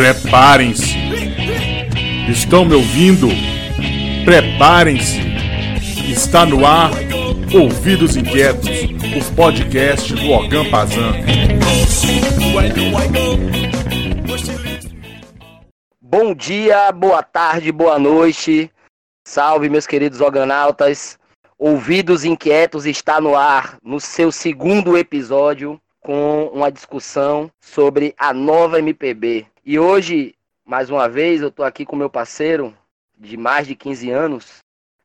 Preparem-se. Estão me ouvindo? Preparem-se. Está no ar Ouvidos Inquietos, o podcast do Ogan Pazan. Bom dia, boa tarde, boa noite. Salve, meus queridos organautas. Ouvidos Inquietos está no ar, no seu segundo episódio, com uma discussão sobre a nova MPB. E hoje, mais uma vez, eu estou aqui com meu parceiro de mais de 15 anos,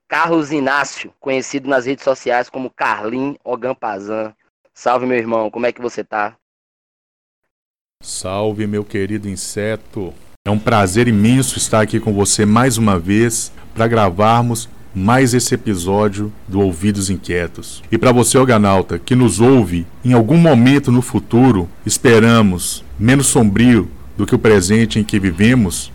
Carlos Inácio, conhecido nas redes sociais como Carlin Ogampazan. Salve, meu irmão, como é que você tá? Salve, meu querido inseto. É um prazer imenso estar aqui com você mais uma vez para gravarmos mais esse episódio do Ouvidos Inquietos. E para você, organauta, que nos ouve em algum momento no futuro, esperamos, menos sombrio do que o presente em que vivemos,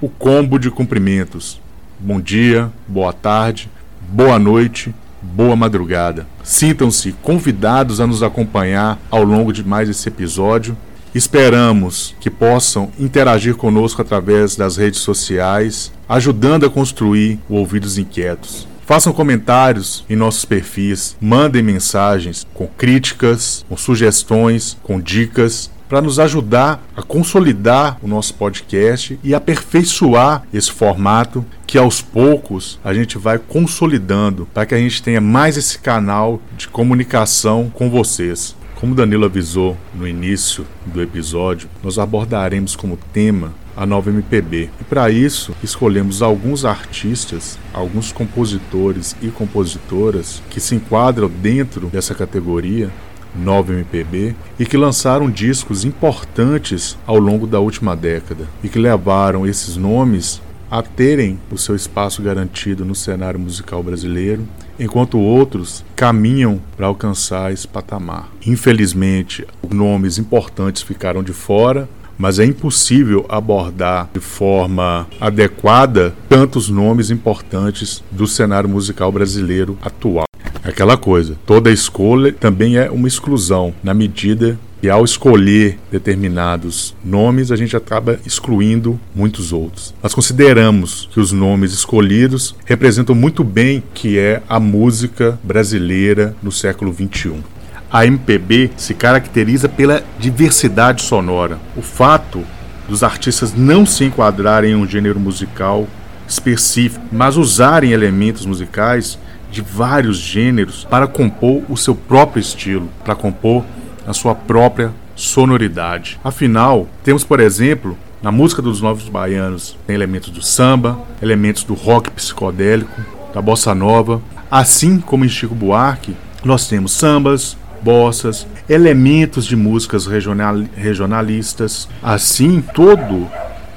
o combo de cumprimentos. Bom dia, boa tarde, boa noite, boa madrugada. Sintam-se convidados a nos acompanhar ao longo de mais esse episódio. Esperamos que possam interagir conosco através das redes sociais, ajudando a construir o Ouvidos Inquietos. Façam comentários em nossos perfis, mandem mensagens com críticas, com sugestões, com dicas para nos ajudar a consolidar o nosso podcast e aperfeiçoar esse formato que aos poucos a gente vai consolidando para que a gente tenha mais esse canal de comunicação com vocês. Como Danilo avisou no início do episódio, nós abordaremos como tema a nova MPB. E para isso, escolhemos alguns artistas, alguns compositores e compositoras que se enquadram dentro dessa categoria nova MPB e que lançaram discos importantes ao longo da última década e que levaram esses nomes a terem o seu espaço garantido no cenário musical brasileiro, enquanto outros caminham para alcançar esse patamar. Infelizmente, nomes importantes ficaram de fora, mas é impossível abordar de forma adequada tantos nomes importantes do cenário musical brasileiro atual. Aquela coisa, toda escolha também é uma exclusão, na medida que ao escolher determinados nomes, a gente acaba excluindo muitos outros. Nós consideramos que os nomes escolhidos representam muito bem que é a música brasileira no século XXI. A MPB se caracteriza pela diversidade sonora. O fato dos artistas não se enquadrarem em um gênero musical específico, mas usarem elementos musicais de vários gêneros para compor o seu próprio estilo, para compor a sua própria sonoridade. Afinal, temos, por exemplo, na música dos Novos Baianos, tem elementos do samba, elementos do rock psicodélico, da bossa nova, assim como em Chico Buarque, nós temos sambas, bossas, elementos de músicas regional, regionalistas. Assim, todo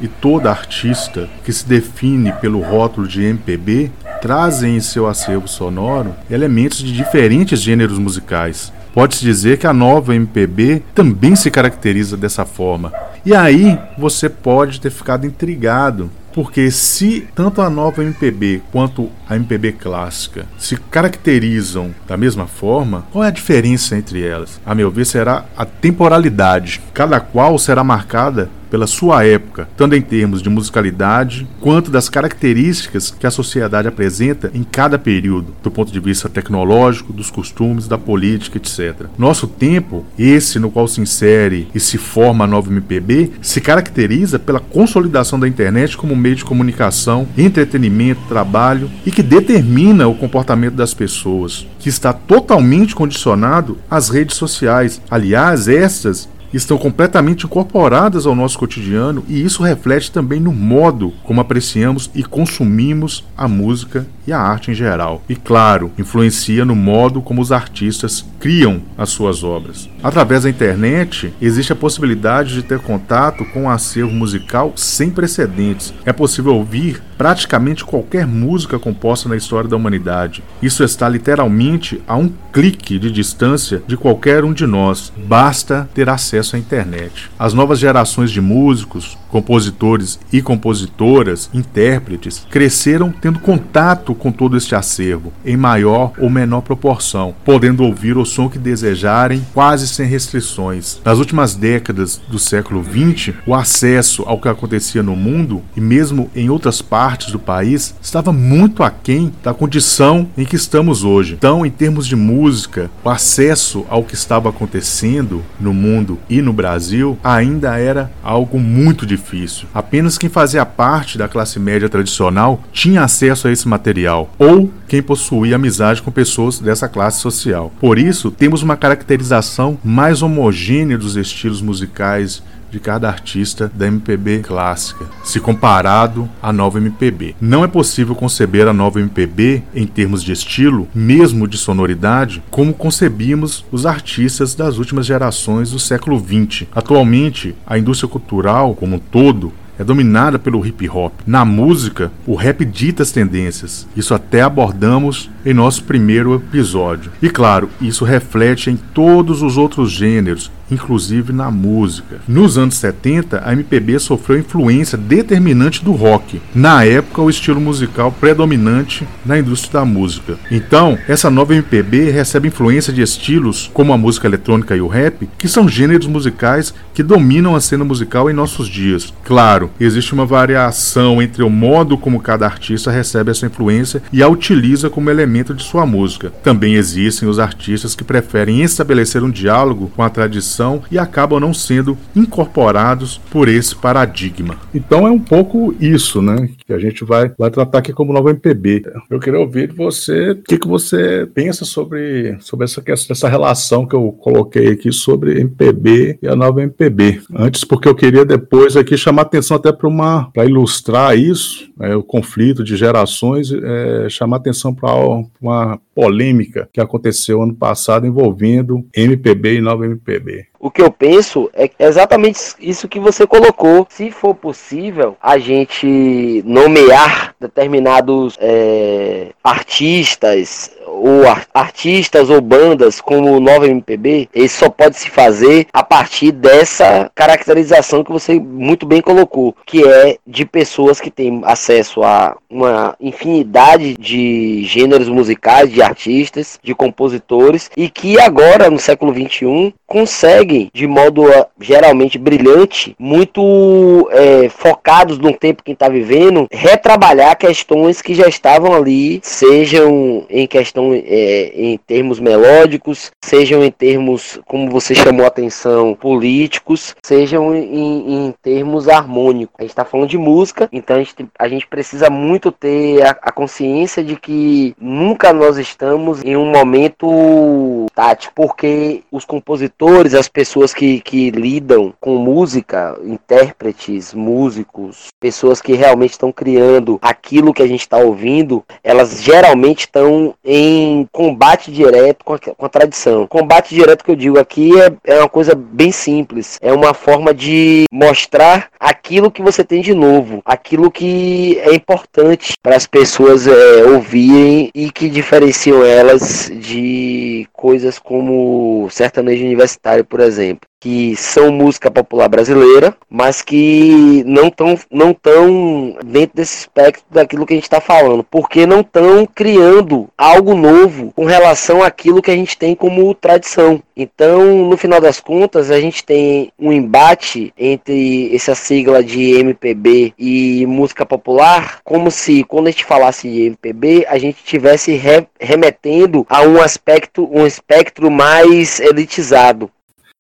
e toda artista que se define pelo rótulo de MPB trazem em seu acervo sonoro elementos de diferentes gêneros musicais. Pode-se dizer que a nova MPB também se caracteriza dessa forma. E aí você pode ter ficado intrigado porque se tanto a nova MPB quanto a MPB clássica se caracterizam da mesma forma, qual é a diferença entre elas? A meu ver, será a temporalidade. Cada qual será marcada pela sua época, tanto em termos de musicalidade quanto das características que a sociedade apresenta em cada período, do ponto de vista tecnológico, dos costumes, da política, etc. Nosso tempo, esse no qual se insere e se forma a nova MPB, se caracteriza pela consolidação da internet como meio de comunicação, entretenimento, trabalho e que determina o comportamento das pessoas, que está totalmente condicionado às redes sociais. Aliás, estas estão completamente incorporadas ao nosso cotidiano e isso reflete também no modo como apreciamos e consumimos a música e a arte em geral. E claro, influencia no modo como os artistas criam as suas obras. Através da internet, existe a possibilidade de ter contato com um acervo musical sem precedentes. É possível ouvir praticamente qualquer música composta na história da humanidade. Isso está literalmente a um clique de distância de qualquer um de nós. Basta ter acesso à internet. As novas gerações de músicos, compositores e compositoras, intérpretes, cresceram tendo contato com todo este acervo, em maior ou menor proporção, podendo ouvir o som que desejarem, quase sem restrições. Nas últimas décadas do século XX, o acesso ao que acontecia no mundo e mesmo em outras partes do país estava muito aquém da condição em que estamos hoje. Então, em termos de música, o acesso ao que estava acontecendo no mundo e no Brasil ainda era algo muito difícil. Apenas quem fazia parte da classe média tradicional tinha acesso a esse material, ou quem possuía amizade com pessoas dessa classe social. Por isso, temos uma caracterização mais homogênea dos estilos musicais de cada artista da MPB clássica, se comparado à nova MPB. Não é possível conceber a nova MPB em termos de estilo, mesmo de sonoridade, como concebíamos os artistas das últimas gerações do século XX. Atualmente, a indústria cultural como um todo é dominada pelo hip hop. Na música, o rap dita as tendências. Isso até abordamos em nosso primeiro episódio. E claro, isso reflete em todos os outros gêneros, inclusive na música. Nos anos 70, a MPB sofreu influência determinante do rock, na época o estilo musical predominante na indústria da música. Então, essa nova MPB recebe influência de estilos como a música eletrônica e o rap, que são gêneros musicais que dominam a cena musical em nossos dias. Claro, existe uma variação entre o modo como cada artista recebe essa influência e a utiliza como elemento de sua música. Também existem os artistas que preferem estabelecer um diálogo com a tradição e acabam não sendo incorporados por esse paradigma. Então é um pouco isso, né, que a gente vai, vai tratar aqui como nova MPB. Eu queria ouvir você o que, que você pensa sobre, sobre essa, essa relação que eu coloquei aqui sobre MPB e a nova MPB. Antes, porque eu queria depois aqui chamar atenção até para uma para ilustrar isso, né, o conflito de gerações, é, chamar atenção para uma polêmica que aconteceu ano passado envolvendo MPB e nova MPB. O que eu penso é exatamente isso que você colocou. Se for possível, a gente nomear determinados é, artistas ou artistas ou bandas como Nova MPB, isso só pode se fazer a partir dessa caracterização que você muito bem colocou, que é de pessoas que têm acesso a uma infinidade de gêneros musicais, de artistas, de compositores e que agora no século 21 de modo ah, geralmente brilhante, muito é, focados no tempo que está vivendo, retrabalhar questões que já estavam ali, sejam em questão é, em termos melódicos, sejam em termos, como você chamou a atenção, políticos, sejam em, em termos harmônicos. A gente está falando de música, então a gente, a gente precisa muito ter a, a, consciência de que nunca nós estamos em um momento tático, porque os compositores, as pessoas que, que lidam com música, intérpretes, músicos, pessoas que realmente estão criando aquilo que a gente está ouvindo, elas geralmente estão em combate direto com a, com a tradição. Combate direto que eu digo aqui é, é uma coisa bem simples. É uma forma de mostrar aquilo que você tem de novo, aquilo que é importante para as pessoas é, ouvirem e que diferenciam elas de coisas como sertanejo universitário, por exemplo que são música popular brasileira, mas que não estão não tão dentro desse espectro daquilo que a gente está falando, porque não estão criando algo novo com relação àquilo que a gente tem como tradição. Então, no final das contas, a gente tem um embate entre essa sigla de MPB e música popular, como se quando a gente falasse de MPB, a gente tivesse re remetendo a um aspecto, um espectro mais elitizado.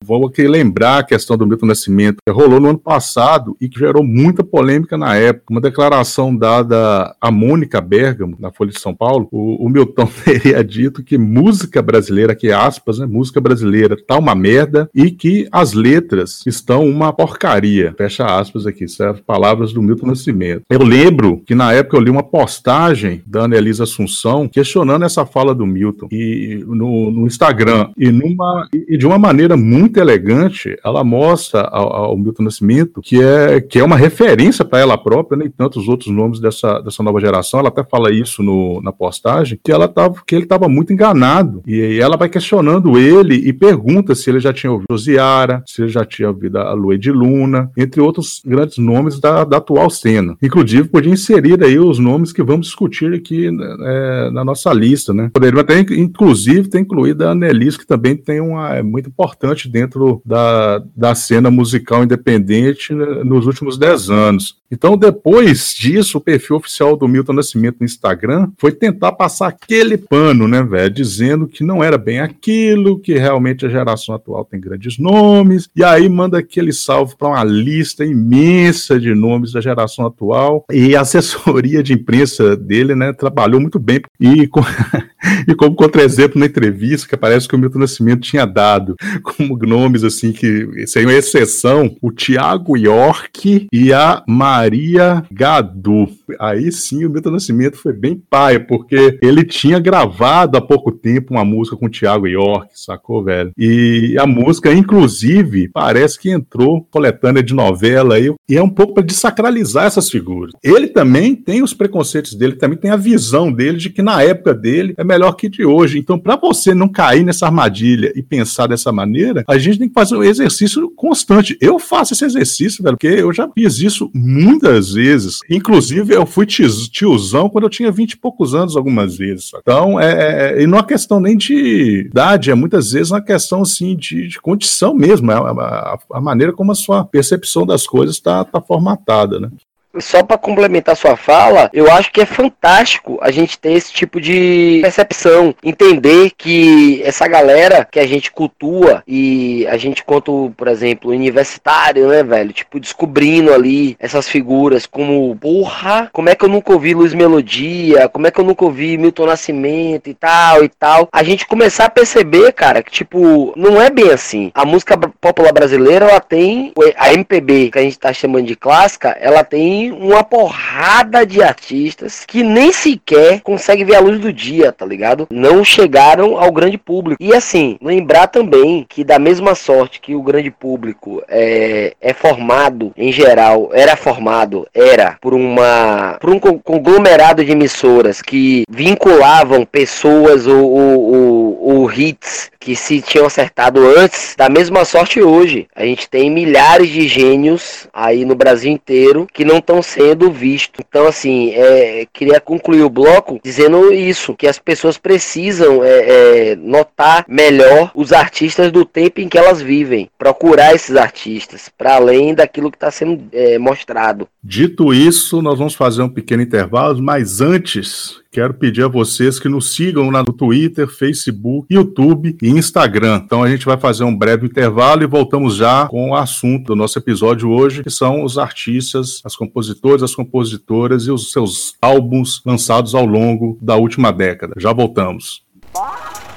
Vou aqui lembrar a questão do Milton Nascimento, que rolou no ano passado e que gerou muita polêmica na época. Uma declaração dada a Mônica Bergamo, na Folha de São Paulo, o, o Milton teria dito que música brasileira, que aspas, né, música brasileira tá uma merda e que as letras estão uma porcaria. Fecha aspas aqui, são palavras do Milton Nascimento. Eu lembro que na época eu li uma postagem da Ana Elisa Assunção questionando essa fala do Milton e no, no Instagram e, numa, e de uma maneira muito muito elegante, ela mostra ao, ao Milton Nascimento que é, que é uma referência para ela própria, nem tantos outros nomes dessa, dessa nova geração. Ela até fala isso no, na postagem, que, ela tava, que ele estava muito enganado. E ela vai questionando ele e pergunta se ele já tinha ouvido Osiara, se ele já tinha ouvido a Lua de Luna, entre outros grandes nomes da, da atual cena. Inclusive, podia inserir aí os nomes que vamos discutir aqui é, na nossa lista, né? Poderia até, inclusive, ter incluído a Annelise, que também tem uma é muito importante dentro da, da cena musical independente né, nos últimos dez anos. Então, depois disso, o perfil oficial do Milton Nascimento no Instagram foi tentar passar aquele pano, né, velho? Dizendo que não era bem aquilo, que realmente a geração atual tem grandes nomes, e aí manda aquele salve para uma lista imensa de nomes da geração atual. E a assessoria de imprensa dele, né, trabalhou muito bem. E, com... e como contra-exemplo na entrevista, que parece que o Milton Nascimento tinha dado como nomes assim que seriam exceção, o Tiago York e a Maria Gadu. Aí sim o Milton Nascimento foi bem paia, porque ele tinha gravado há pouco tempo uma música com o Tiago York, sacou, velho? E a música, inclusive, parece que entrou coletânea de novela aí, e é um pouco para desacralizar essas figuras. Ele também tem os preconceitos dele, também tem a visão dele de que na época dele é melhor que de hoje. Então, para você não cair nessa armadilha e pensar dessa maneira, a gente tem que fazer um exercício constante. Eu faço esse exercício, velho, porque eu já fiz isso muitas vezes. Inclusive, eu fui tiozão quando eu tinha vinte e poucos anos algumas vezes. Então, é, é, e não é questão nem de idade, é muitas vezes uma questão, assim, de, de condição mesmo, é a, a, a, maneira como a sua percepção das coisas está tá formatada, né? Só para complementar sua fala, eu acho que é fantástico a gente ter esse tipo de percepção, entender que essa galera que a gente cultua e a gente quanto, por exemplo, universitário, né, velho, tipo descobrindo ali essas figuras como, porra, como é que eu nunca ouvi Luiz Melodia, como é que eu nunca ouvi Milton Nascimento e tal e tal. A gente começar a perceber, cara, que tipo, não é bem assim. A música popular brasileira, ela tem a MPB, que a gente tá chamando de clássica, ela tem uma porrada de artistas que nem sequer conseguem ver a luz do dia, tá ligado? Não chegaram ao grande público. E assim, lembrar também que da mesma sorte que o grande público é, é formado em geral, era formado, era por uma por um conglomerado de emissoras que vinculavam pessoas ou, ou, ou hits que se tinham acertado antes, da mesma sorte hoje. A gente tem milhares de gênios aí no Brasil inteiro que não estão sendo vistos. Então, assim, é, queria concluir o bloco dizendo isso, que as pessoas precisam é, é, notar melhor os artistas do tempo em que elas vivem, procurar esses artistas, para além daquilo que está sendo é, mostrado. Dito isso, nós vamos fazer um pequeno intervalo, mas antes quero pedir a vocês que nos sigam no Twitter, Facebook, YouTube e Instagram. Então a gente vai fazer um breve intervalo e voltamos já com o assunto do nosso episódio hoje, que são os artistas, as compositores, as compositoras e os seus álbuns lançados ao longo da última década. Já voltamos.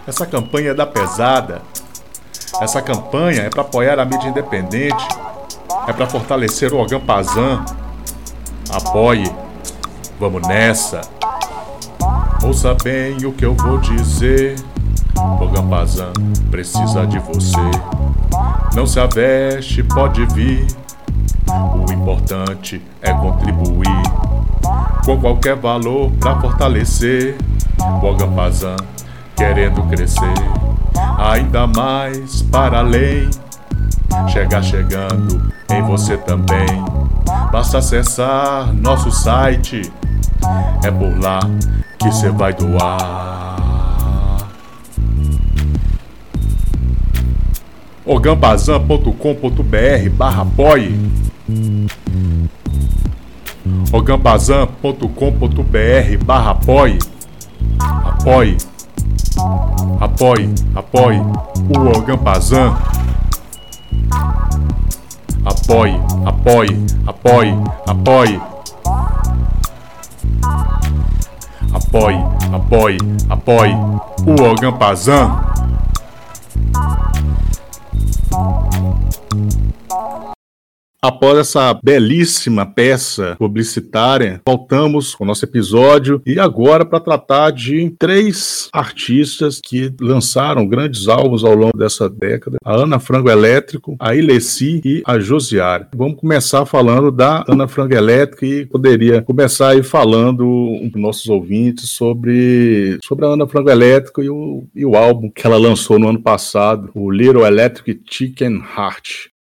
Essa campanha é da pesada. Essa campanha é para apoiar a mídia independente. É para fortalecer o Organ Pazan. Apoie. Vamos nessa. Ouça bem o que eu vou dizer. O Gambazan precisa de você. Não se aveste, pode vir. O importante é contribuir com qualquer valor para fortalecer o Gambazan querendo crescer ainda mais para além. Chegar chegando em você também. Basta acessar nosso site. É por lá que você vai doar. ogambazan.com.br barra apoie ogambazan.com.br barra apoie apoie. Apoie apoie o Ogambazan. Apoie apoie apoie apoie Apoie, apoie, apoie o Ogan Pazan. Após essa belíssima peça publicitária, voltamos com o nosso episódio e agora para tratar de três artistas que lançaram grandes álbuns ao longo dessa década: a Ana Frango Elétrico, a Ilessi e a Josiara. Vamos começar falando da Ana Frango Elétrico e poderia começar aí falando para nossos ouvintes sobre, sobre a Ana Frango Elétrico e o, e o álbum que ela lançou no ano passado, o Little Electric Chicken Heart.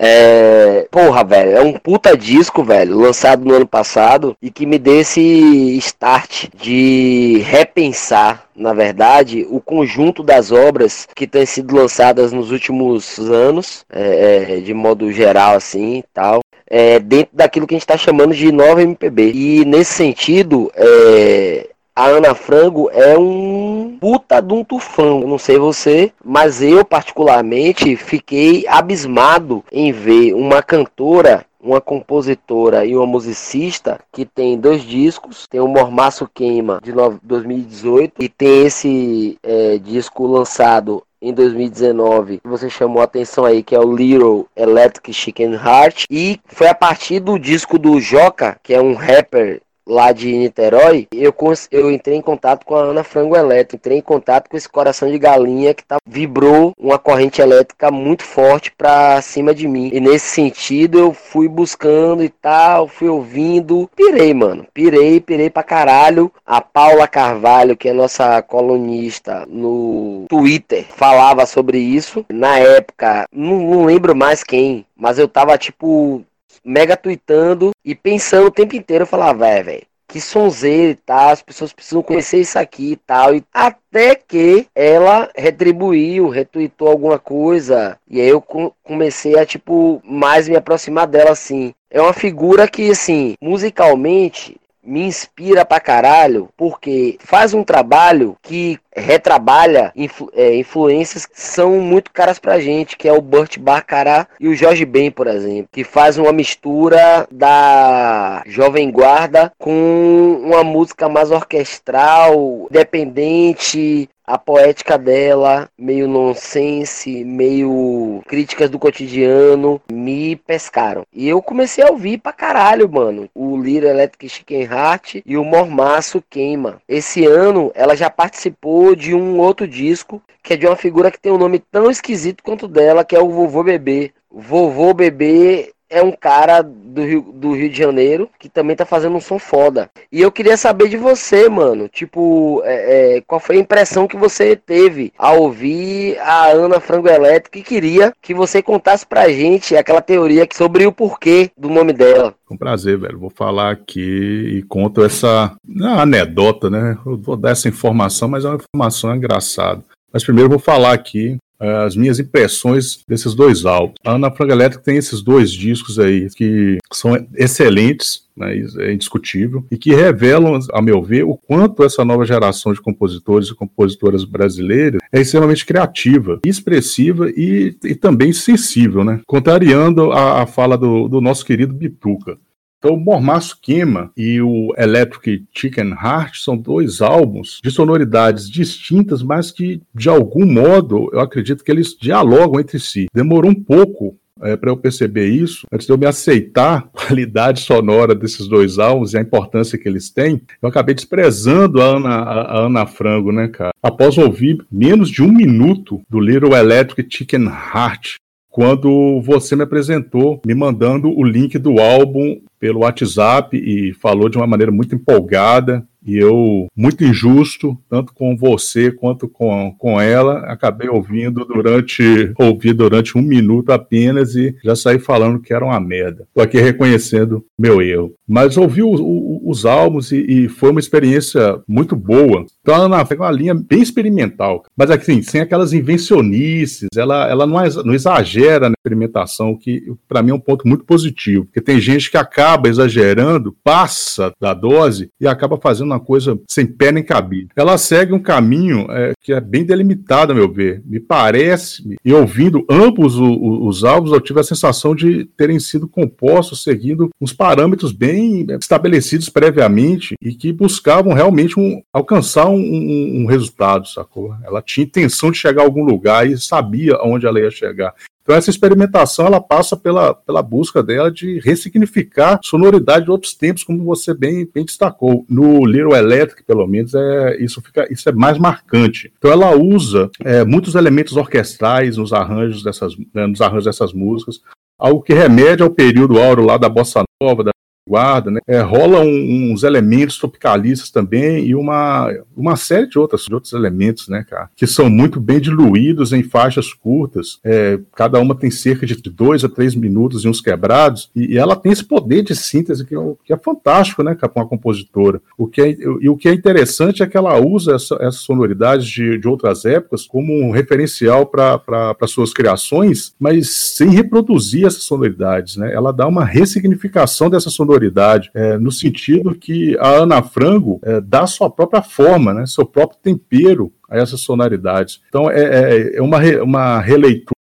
É, porra, velho, é um puta disco, velho, lançado no ano passado e que me deu esse start de repensar, na verdade, o conjunto das obras que têm sido lançadas nos últimos anos, é, é de modo geral, assim, tal. É, dentro daquilo que a gente está chamando de nova MPB. E nesse sentido, é, a Ana Frango é um puta de um tufão. Eu não sei você, mas eu particularmente fiquei abismado em ver uma cantora uma compositora e uma musicista que tem dois discos, tem o Mormaço Queima de 2018 e tem esse é, disco lançado em 2019 que você chamou a atenção aí, que é o Little Electric Chicken Heart. E foi a partir do disco do Joca, que é um rapper lá de Niterói, eu, eu entrei em contato com a Ana Frango Elétrica, entrei em contato com esse coração de galinha que tá, vibrou uma corrente elétrica muito forte pra cima de mim. E nesse sentido eu fui buscando e tal, fui ouvindo, pirei, mano, pirei, pirei pra caralho. A Paula Carvalho, que é nossa colunista no Twitter, falava sobre isso. Na época, não, não lembro mais quem, mas eu tava tipo mega tweetando e pensando o tempo inteiro, eu falava, velho, velho, que sonzeiro e tal, as pessoas precisam conhecer isso aqui e tal. E até que ela retribuiu, retweetou alguma coisa. E aí eu comecei a, tipo, mais me aproximar dela, assim. É uma figura que, assim, musicalmente, me inspira pra caralho, porque faz um trabalho que retrabalha influ é, influências que são muito caras pra gente, que é o Burt Baccarat e o Jorge Ben, por exemplo, que faz uma mistura da Jovem Guarda com uma música mais orquestral, dependente, a poética dela, meio nonsense, meio críticas do cotidiano, me pescaram. E eu comecei a ouvir pra caralho, mano. O Lira Electric Chicken Heart e o Mormaço Queima. Esse ano ela já participou de um outro disco que é de uma figura que tem um nome tão esquisito quanto dela, que é o Vovô Bebê. Vovô Bebê é um cara do Rio, do Rio de Janeiro que também tá fazendo um som foda. E eu queria saber de você, mano. Tipo, é, é, qual foi a impressão que você teve ao ouvir a Ana Frango Elétrica e queria que você contasse pra gente aquela teoria sobre o porquê do nome dela. Um prazer, velho. Vou falar aqui e conto essa não, anedota, né? Eu vou dar essa informação, mas é uma informação engraçada. Mas primeiro vou falar aqui as minhas impressões desses dois álbuns. A Ana Frank Electric tem esses dois discos aí que são excelentes, né, é indiscutível, e que revelam, a meu ver, o quanto essa nova geração de compositores e compositoras brasileiras é extremamente criativa, expressiva e, e também sensível, né? Contrariando a, a fala do, do nosso querido Bituca. Então, o Mormaço Queima e o Electric Chicken Heart são dois álbuns de sonoridades distintas, mas que, de algum modo, eu acredito que eles dialogam entre si. Demorou um pouco é, para eu perceber isso, antes de eu me aceitar a qualidade sonora desses dois álbuns e a importância que eles têm, eu acabei desprezando a Ana, a Ana Frango, né, cara? Após ouvir menos de um minuto do Little Electric Chicken Heart, quando você me apresentou, me mandando o link do álbum pelo WhatsApp e falou de uma maneira muito empolgada e eu, muito injusto, tanto com você quanto com, com ela, acabei ouvindo durante ouvi durante um minuto apenas e já saí falando que era uma merda. Tô aqui reconhecendo meu erro. Mas ouvi o, o, os álbuns e, e, foi uma experiência muito boa. Então ela na, uma linha bem experimental, mas assim, sem aquelas invencionices, ela, ela não, não exagera na experimentação, que para mim é um ponto muito positivo, porque tem gente que acaba exagerando, passa da dose e acaba fazendo uma coisa sem pé nem cabido. Ela segue um caminho é, que é bem delimitado, a meu ver. Me parece, e ouvindo ambos os, os álbuns, eu tive a sensação de terem sido compostos seguindo uns parâmetros bem estabelecidos previamente e que buscavam realmente um, alcançar um, um, um resultado, sacou? Ela tinha intenção de chegar a algum lugar e sabia aonde ela ia chegar. Então essa experimentação ela passa pela, pela busca dela de ressignificar sonoridade de outros tempos, como você bem, bem destacou. No Little Electric, pelo menos, é, isso, fica, isso é mais marcante. Então ela usa é, muitos elementos orquestrais nos arranjos dessas, né, nos arranjos dessas músicas, algo que remete ao período áureo lá da bossa nova, da guarda, né? É, rola um, uns elementos tropicalistas também e uma, uma série de, outras, de outros elementos, né, cara, que são muito bem diluídos em faixas curtas. É, cada uma tem cerca de dois a três minutos e uns quebrados, e, e ela tem esse poder de síntese que, é que é fantástico, né, com a compositora. O que é, e o que é interessante é que ela usa essa, essas sonoridades de, de outras épocas como um referencial para suas criações, mas sem reproduzir essas sonoridades, né? Ela dá uma ressignificação dessa sonoridade sonoridade, é, no sentido que a Ana Frango é, dá sua própria forma, né, seu próprio tempero a essas sonoridades. Então é, é, é uma, re, uma releitura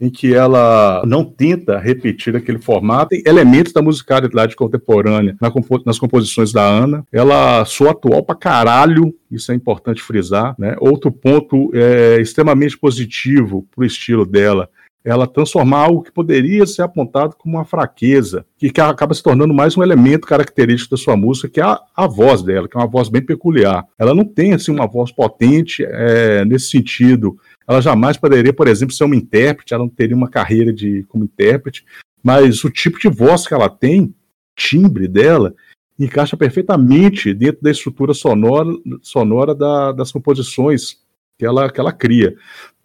em que ela não tenta repetir aquele formato, tem elementos da musicalidade contemporânea nas composições da Ana. Ela soa atual pra caralho, isso é importante frisar. Né? Outro ponto é, extremamente positivo pro estilo dela ela transformar algo que poderia ser apontado como uma fraqueza, que acaba se tornando mais um elemento característico da sua música, que é a, a voz dela, que é uma voz bem peculiar. Ela não tem assim uma voz potente é, nesse sentido. Ela jamais poderia, por exemplo, ser uma intérprete, ela não teria uma carreira de como intérprete, mas o tipo de voz que ela tem, timbre dela, encaixa perfeitamente dentro da estrutura sonora, sonora da, das composições que ela, que ela cria.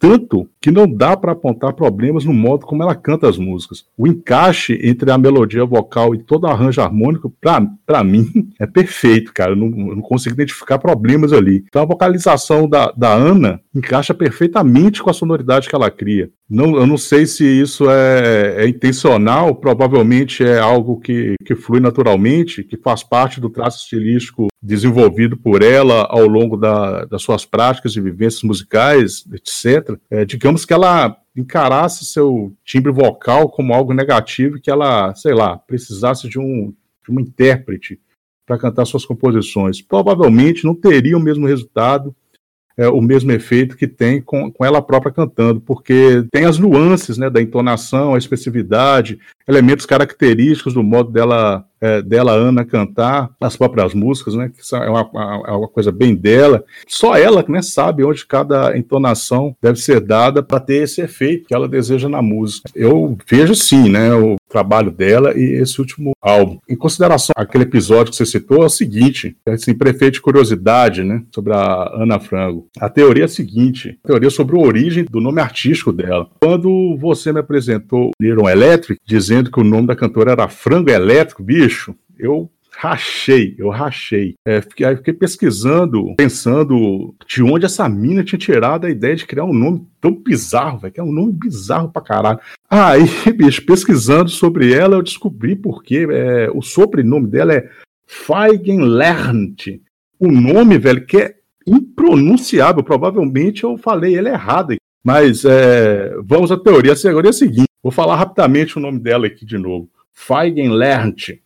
Tanto que não dá para apontar problemas no modo como ela canta as músicas. O encaixe entre a melodia vocal e todo o arranjo harmônico, para mim, é perfeito, cara. Eu não, eu não, consigo identificar problemas ali. Então a vocalização da, da Ana encaixa perfeitamente com a sonoridade que ela cria. Não, eu não sei se isso é, é intencional, provavelmente é algo que, que flui naturalmente, que faz parte do traço estilístico desenvolvido por ela ao longo da, das suas práticas e vivências musicais, etc. É, digamos que ela encarasse seu timbre vocal como algo negativo, que ela, sei lá, precisasse de um, de um intérprete para cantar suas composições. Provavelmente não teria o mesmo resultado, é, o mesmo efeito que tem com, com ela própria cantando, porque tem as nuances né, da entonação, a expressividade, elementos característicos do modo dela é, dela, Ana, cantar as próprias músicas, né? Que é uma, é uma coisa bem dela. Só ela né, sabe onde cada entonação deve ser dada para ter esse efeito que ela deseja na música. Eu vejo sim, né? O trabalho dela e esse último álbum. Em consideração aquele episódio que você citou, é o seguinte, assim, prefeito de curiosidade, né, sobre a Ana Frango. A teoria é a seguinte, a teoria sobre a origem do nome artístico dela. Quando você me apresentou Little Electric, dizendo que o nome da cantora era Frango Elétrico, bicho, eu rachei, eu rachei. É, fiquei, fiquei, pesquisando, pensando de onde essa mina tinha tirado a ideia de criar um nome tão bizarro, velho, que é um nome bizarro pra caralho. Aí, bicho, pesquisando sobre ela, eu descobri porque é, o sobrenome dela é Feigenlernt. O nome, velho, que é impronunciável, provavelmente eu falei ele errado. Mas é, vamos à teoria. A teoria é a seguinte, vou falar rapidamente o nome dela aqui de novo. Feigenlernt.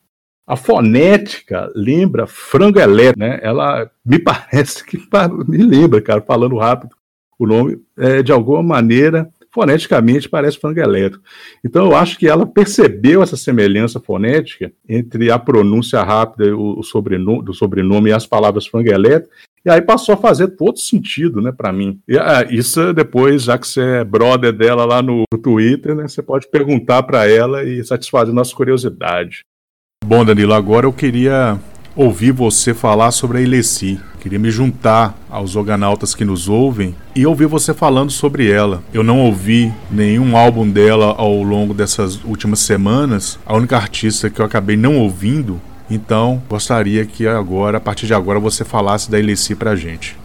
A fonética lembra frango elétrico, né? Ela me parece que me lembra, cara, falando rápido o nome, é, de alguma maneira, foneticamente parece frango elétrico. Então eu acho que ela percebeu essa semelhança fonética entre a pronúncia rápida o, o sobrenome, do sobrenome e as palavras frango elétrico, e aí passou a fazer todo sentido, né, para mim. E ah, isso depois, já que você é brother dela lá no, no Twitter, né, você pode perguntar para ela e satisfazer nossa curiosidade. Bom, Danilo, agora eu queria ouvir você falar sobre a Ilessi. Queria me juntar aos organautas que nos ouvem e ouvir você falando sobre ela. Eu não ouvi nenhum álbum dela ao longo dessas últimas semanas. A única artista que eu acabei não ouvindo, então gostaria que agora, a partir de agora, você falasse da Ilessi pra gente.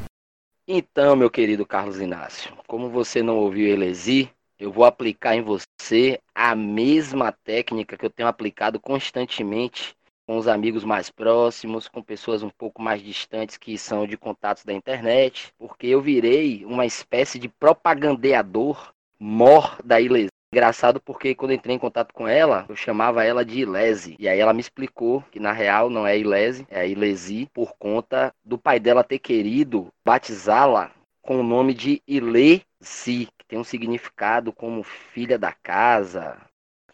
Então, meu querido Carlos Inácio, como você não ouviu Elesi, eu vou aplicar em você a mesma técnica que eu tenho aplicado constantemente com os amigos mais próximos, com pessoas um pouco mais distantes que são de contatos da internet, porque eu virei uma espécie de propagandeador mor da Ilese. Engraçado porque quando entrei em contato com ela, eu chamava ela de Ilese. E aí ela me explicou que na real não é Ilese, é Ilesi, por conta do pai dela ter querido batizá-la com o nome de Ilesi, tem um significado como filha da casa.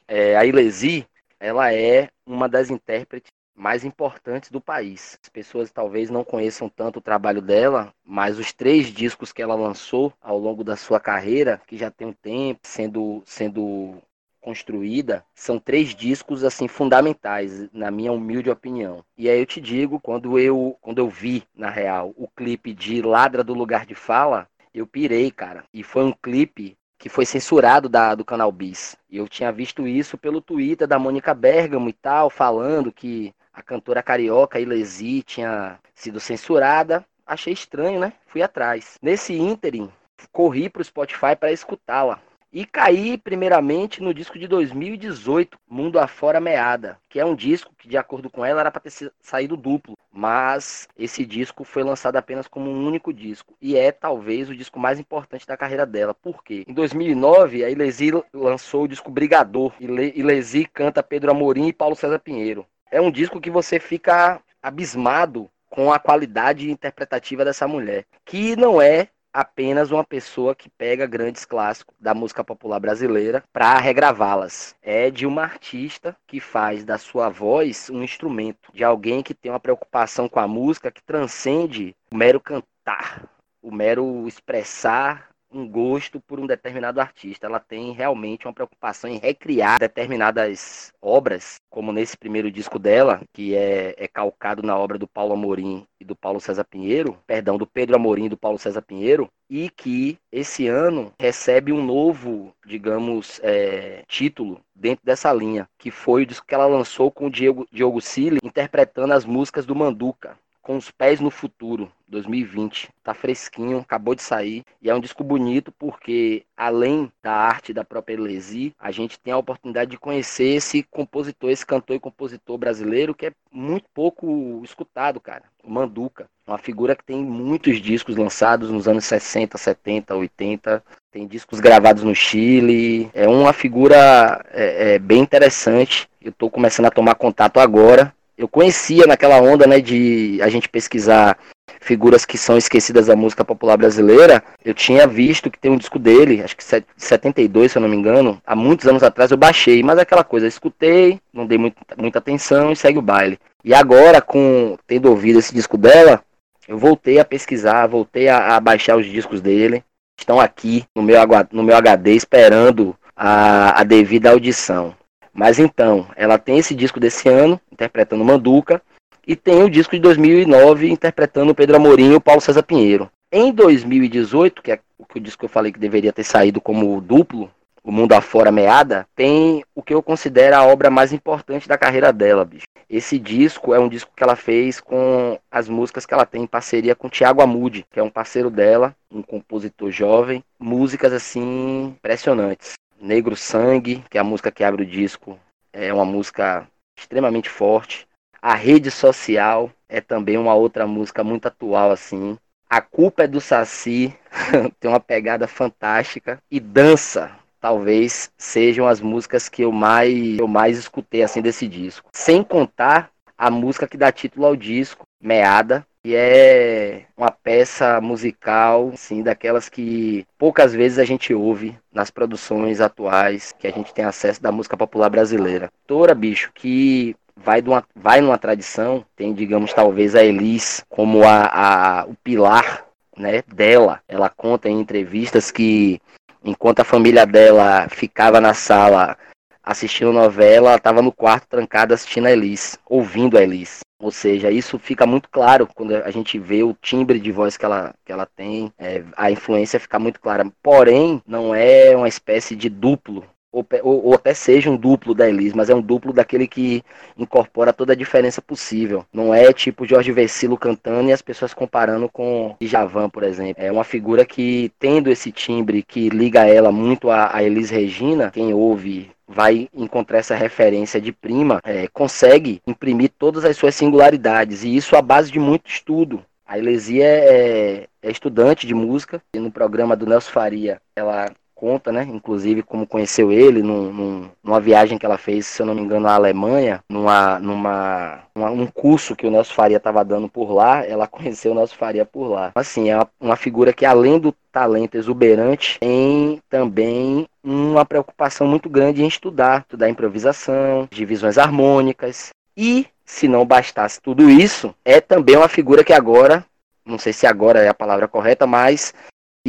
É, a Ilesi, ela é uma das intérpretes mais importantes do país. As pessoas talvez não conheçam tanto o trabalho dela, mas os três discos que ela lançou ao longo da sua carreira, que já tem um tempo sendo sendo construída, são três discos assim fundamentais, na minha humilde opinião. E aí eu te digo, quando eu quando eu vi na real o clipe de Ladra do Lugar de Fala, eu pirei, cara. E foi um clipe que foi censurado da, do canal Bis. Eu tinha visto isso pelo Twitter da Mônica Bergamo e tal, falando que a cantora carioca Ilesi tinha sido censurada. Achei estranho, né? Fui atrás. Nesse ínterim, corri para o Spotify para escutá-la. E caí primeiramente no disco de 2018, Mundo Afora Meada, que é um disco que, de acordo com ela, era para ter saído duplo, mas esse disco foi lançado apenas como um único disco e é talvez o disco mais importante da carreira dela. Por quê? Em 2009, a Ilesi lançou o disco Brigador. Ilesi canta Pedro Amorim e Paulo César Pinheiro. É um disco que você fica abismado com a qualidade interpretativa dessa mulher, que não é apenas uma pessoa que pega grandes clássicos da música popular brasileira para regravá-las. É de uma artista que faz da sua voz um instrumento, de alguém que tem uma preocupação com a música que transcende o mero cantar, o mero expressar um gosto por um determinado artista. Ela tem realmente uma preocupação em recriar determinadas obras, como nesse primeiro disco dela, que é, é calcado na obra do Paulo Amorim e do Paulo César Pinheiro, perdão, do Pedro Amorim e do Paulo César Pinheiro, e que esse ano recebe um novo, digamos, é, título dentro dessa linha, que foi o disco que ela lançou com o Diego, Diogo Cili, interpretando as músicas do Manduca com os pés no futuro, 2020. Tá fresquinho, acabou de sair e é um disco bonito porque além da arte da própria Elesi, a gente tem a oportunidade de conhecer esse compositor, esse cantor e compositor brasileiro que é muito pouco escutado, cara. O Manduca, uma figura que tem muitos discos lançados nos anos 60, 70, 80, tem discos gravados no Chile. É uma figura é, é bem interessante. Eu estou começando a tomar contato agora eu conhecia naquela onda, né, de a gente pesquisar figuras que são esquecidas da música popular brasileira, eu tinha visto que tem um disco dele, acho que 72, se eu não me engano, há muitos anos atrás eu baixei, mas aquela coisa, escutei, não dei muito, muita atenção e segue o baile. E agora, com tendo ouvido esse disco dela, eu voltei a pesquisar, voltei a, a baixar os discos dele, estão aqui no meu, no meu HD esperando a, a devida audição. Mas então, ela tem esse disco desse ano, interpretando Manduca, e tem o disco de 2009, interpretando Pedro Amorim e o Paulo César Pinheiro. Em 2018, que é o disco que eu falei que deveria ter saído como duplo, O Mundo Afora Meada, tem o que eu considero a obra mais importante da carreira dela, bicho. Esse disco é um disco que ela fez com as músicas que ela tem em parceria com Tiago Amude, que é um parceiro dela, um compositor jovem. Músicas assim impressionantes. Negro Sangue, que é a música que abre o disco, é uma música extremamente forte. A Rede Social é também uma outra música muito atual assim. A Culpa é do Saci, tem uma pegada fantástica. E Dança, talvez sejam as músicas que eu mais eu mais escutei assim desse disco. Sem contar a música que dá título ao disco, Meada, que é uma peça musical, assim, daquelas que poucas vezes a gente ouve nas produções atuais que a gente tem acesso da música popular brasileira. Tora, bicho, que vai, uma, vai numa tradição, tem, digamos, talvez a Elis como a, a, o pilar né, dela. Ela conta em entrevistas que enquanto a família dela ficava na sala assistindo novela, ela estava no quarto trancada assistindo a Elis, ouvindo a Elis. Ou seja, isso fica muito claro quando a gente vê o timbre de voz que ela, que ela tem, é, a influência fica muito clara. Porém, não é uma espécie de duplo ou, ou, ou, até seja um duplo da Elis, mas é um duplo daquele que incorpora toda a diferença possível. Não é tipo Jorge Versilo cantando e as pessoas comparando com Javan, por exemplo. É uma figura que, tendo esse timbre que liga ela muito a, a Elis Regina, quem ouve vai encontrar essa referência de prima, é, consegue imprimir todas as suas singularidades, e isso à base de muito estudo. A Elesia é, é, estudante de música, e no programa do Nelson Faria, ela conta, né? Inclusive como conheceu ele num, num, numa viagem que ela fez, se eu não me engano, na Alemanha, numa, numa, numa um curso que o Nelson Faria estava dando por lá, ela conheceu o Nelson Faria por lá. Assim, é uma, uma figura que além do talento exuberante, tem também uma preocupação muito grande em estudar, estudar improvisação, divisões harmônicas e se não bastasse tudo isso, é também uma figura que agora, não sei se agora é a palavra correta, mas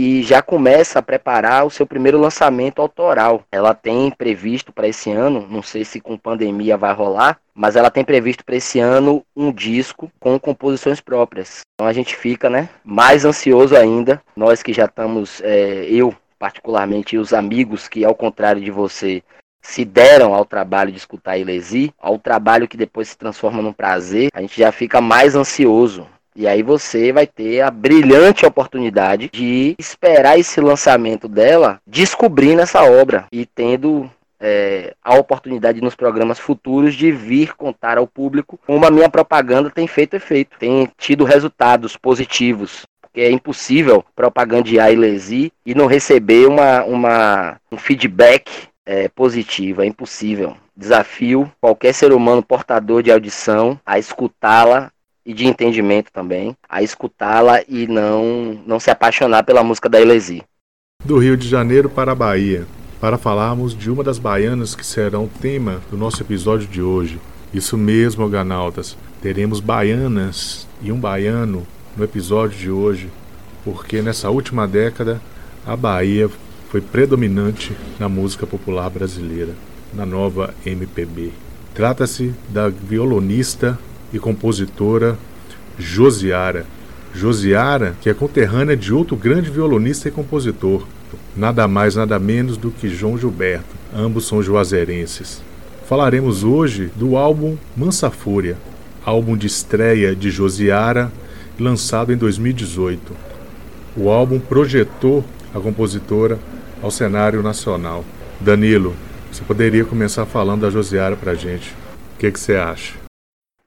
e já começa a preparar o seu primeiro lançamento autoral. Ela tem previsto para esse ano, não sei se com pandemia vai rolar, mas ela tem previsto para esse ano um disco com composições próprias. Então a gente fica, né, mais ansioso ainda. Nós que já estamos, é, eu particularmente, e os amigos que, ao contrário de você, se deram ao trabalho de escutar Ilesi, ao trabalho que depois se transforma num prazer, a gente já fica mais ansioso e aí você vai ter a brilhante oportunidade de esperar esse lançamento dela descobrindo essa obra e tendo é, a oportunidade nos programas futuros de vir contar ao público como a minha propaganda tem feito efeito, tem tido resultados positivos. Porque é impossível propagandear Ilesi e não receber uma, uma, um feedback é, positivo, é impossível. Desafio qualquer ser humano portador de audição a escutá-la e de entendimento também, a escutá-la e não, não se apaixonar pela música da Elesi. Do Rio de Janeiro para a Bahia, para falarmos de uma das baianas que serão tema do nosso episódio de hoje. Isso mesmo, Ganaltas. Teremos baianas e um baiano no episódio de hoje, porque nessa última década a Bahia foi predominante na música popular brasileira, na nova MPB. Trata-se da violonista e compositora Josiara. Josiara, que é conterrânea de outro grande violonista e compositor, nada mais nada menos do que João Gilberto. Ambos são juazeirenses. Falaremos hoje do álbum Mansa Fúria, álbum de estreia de Josiara, lançado em 2018. O álbum projetou a compositora ao cenário nacional. Danilo, você poderia começar falando da Josiara pra gente. O que, que você acha?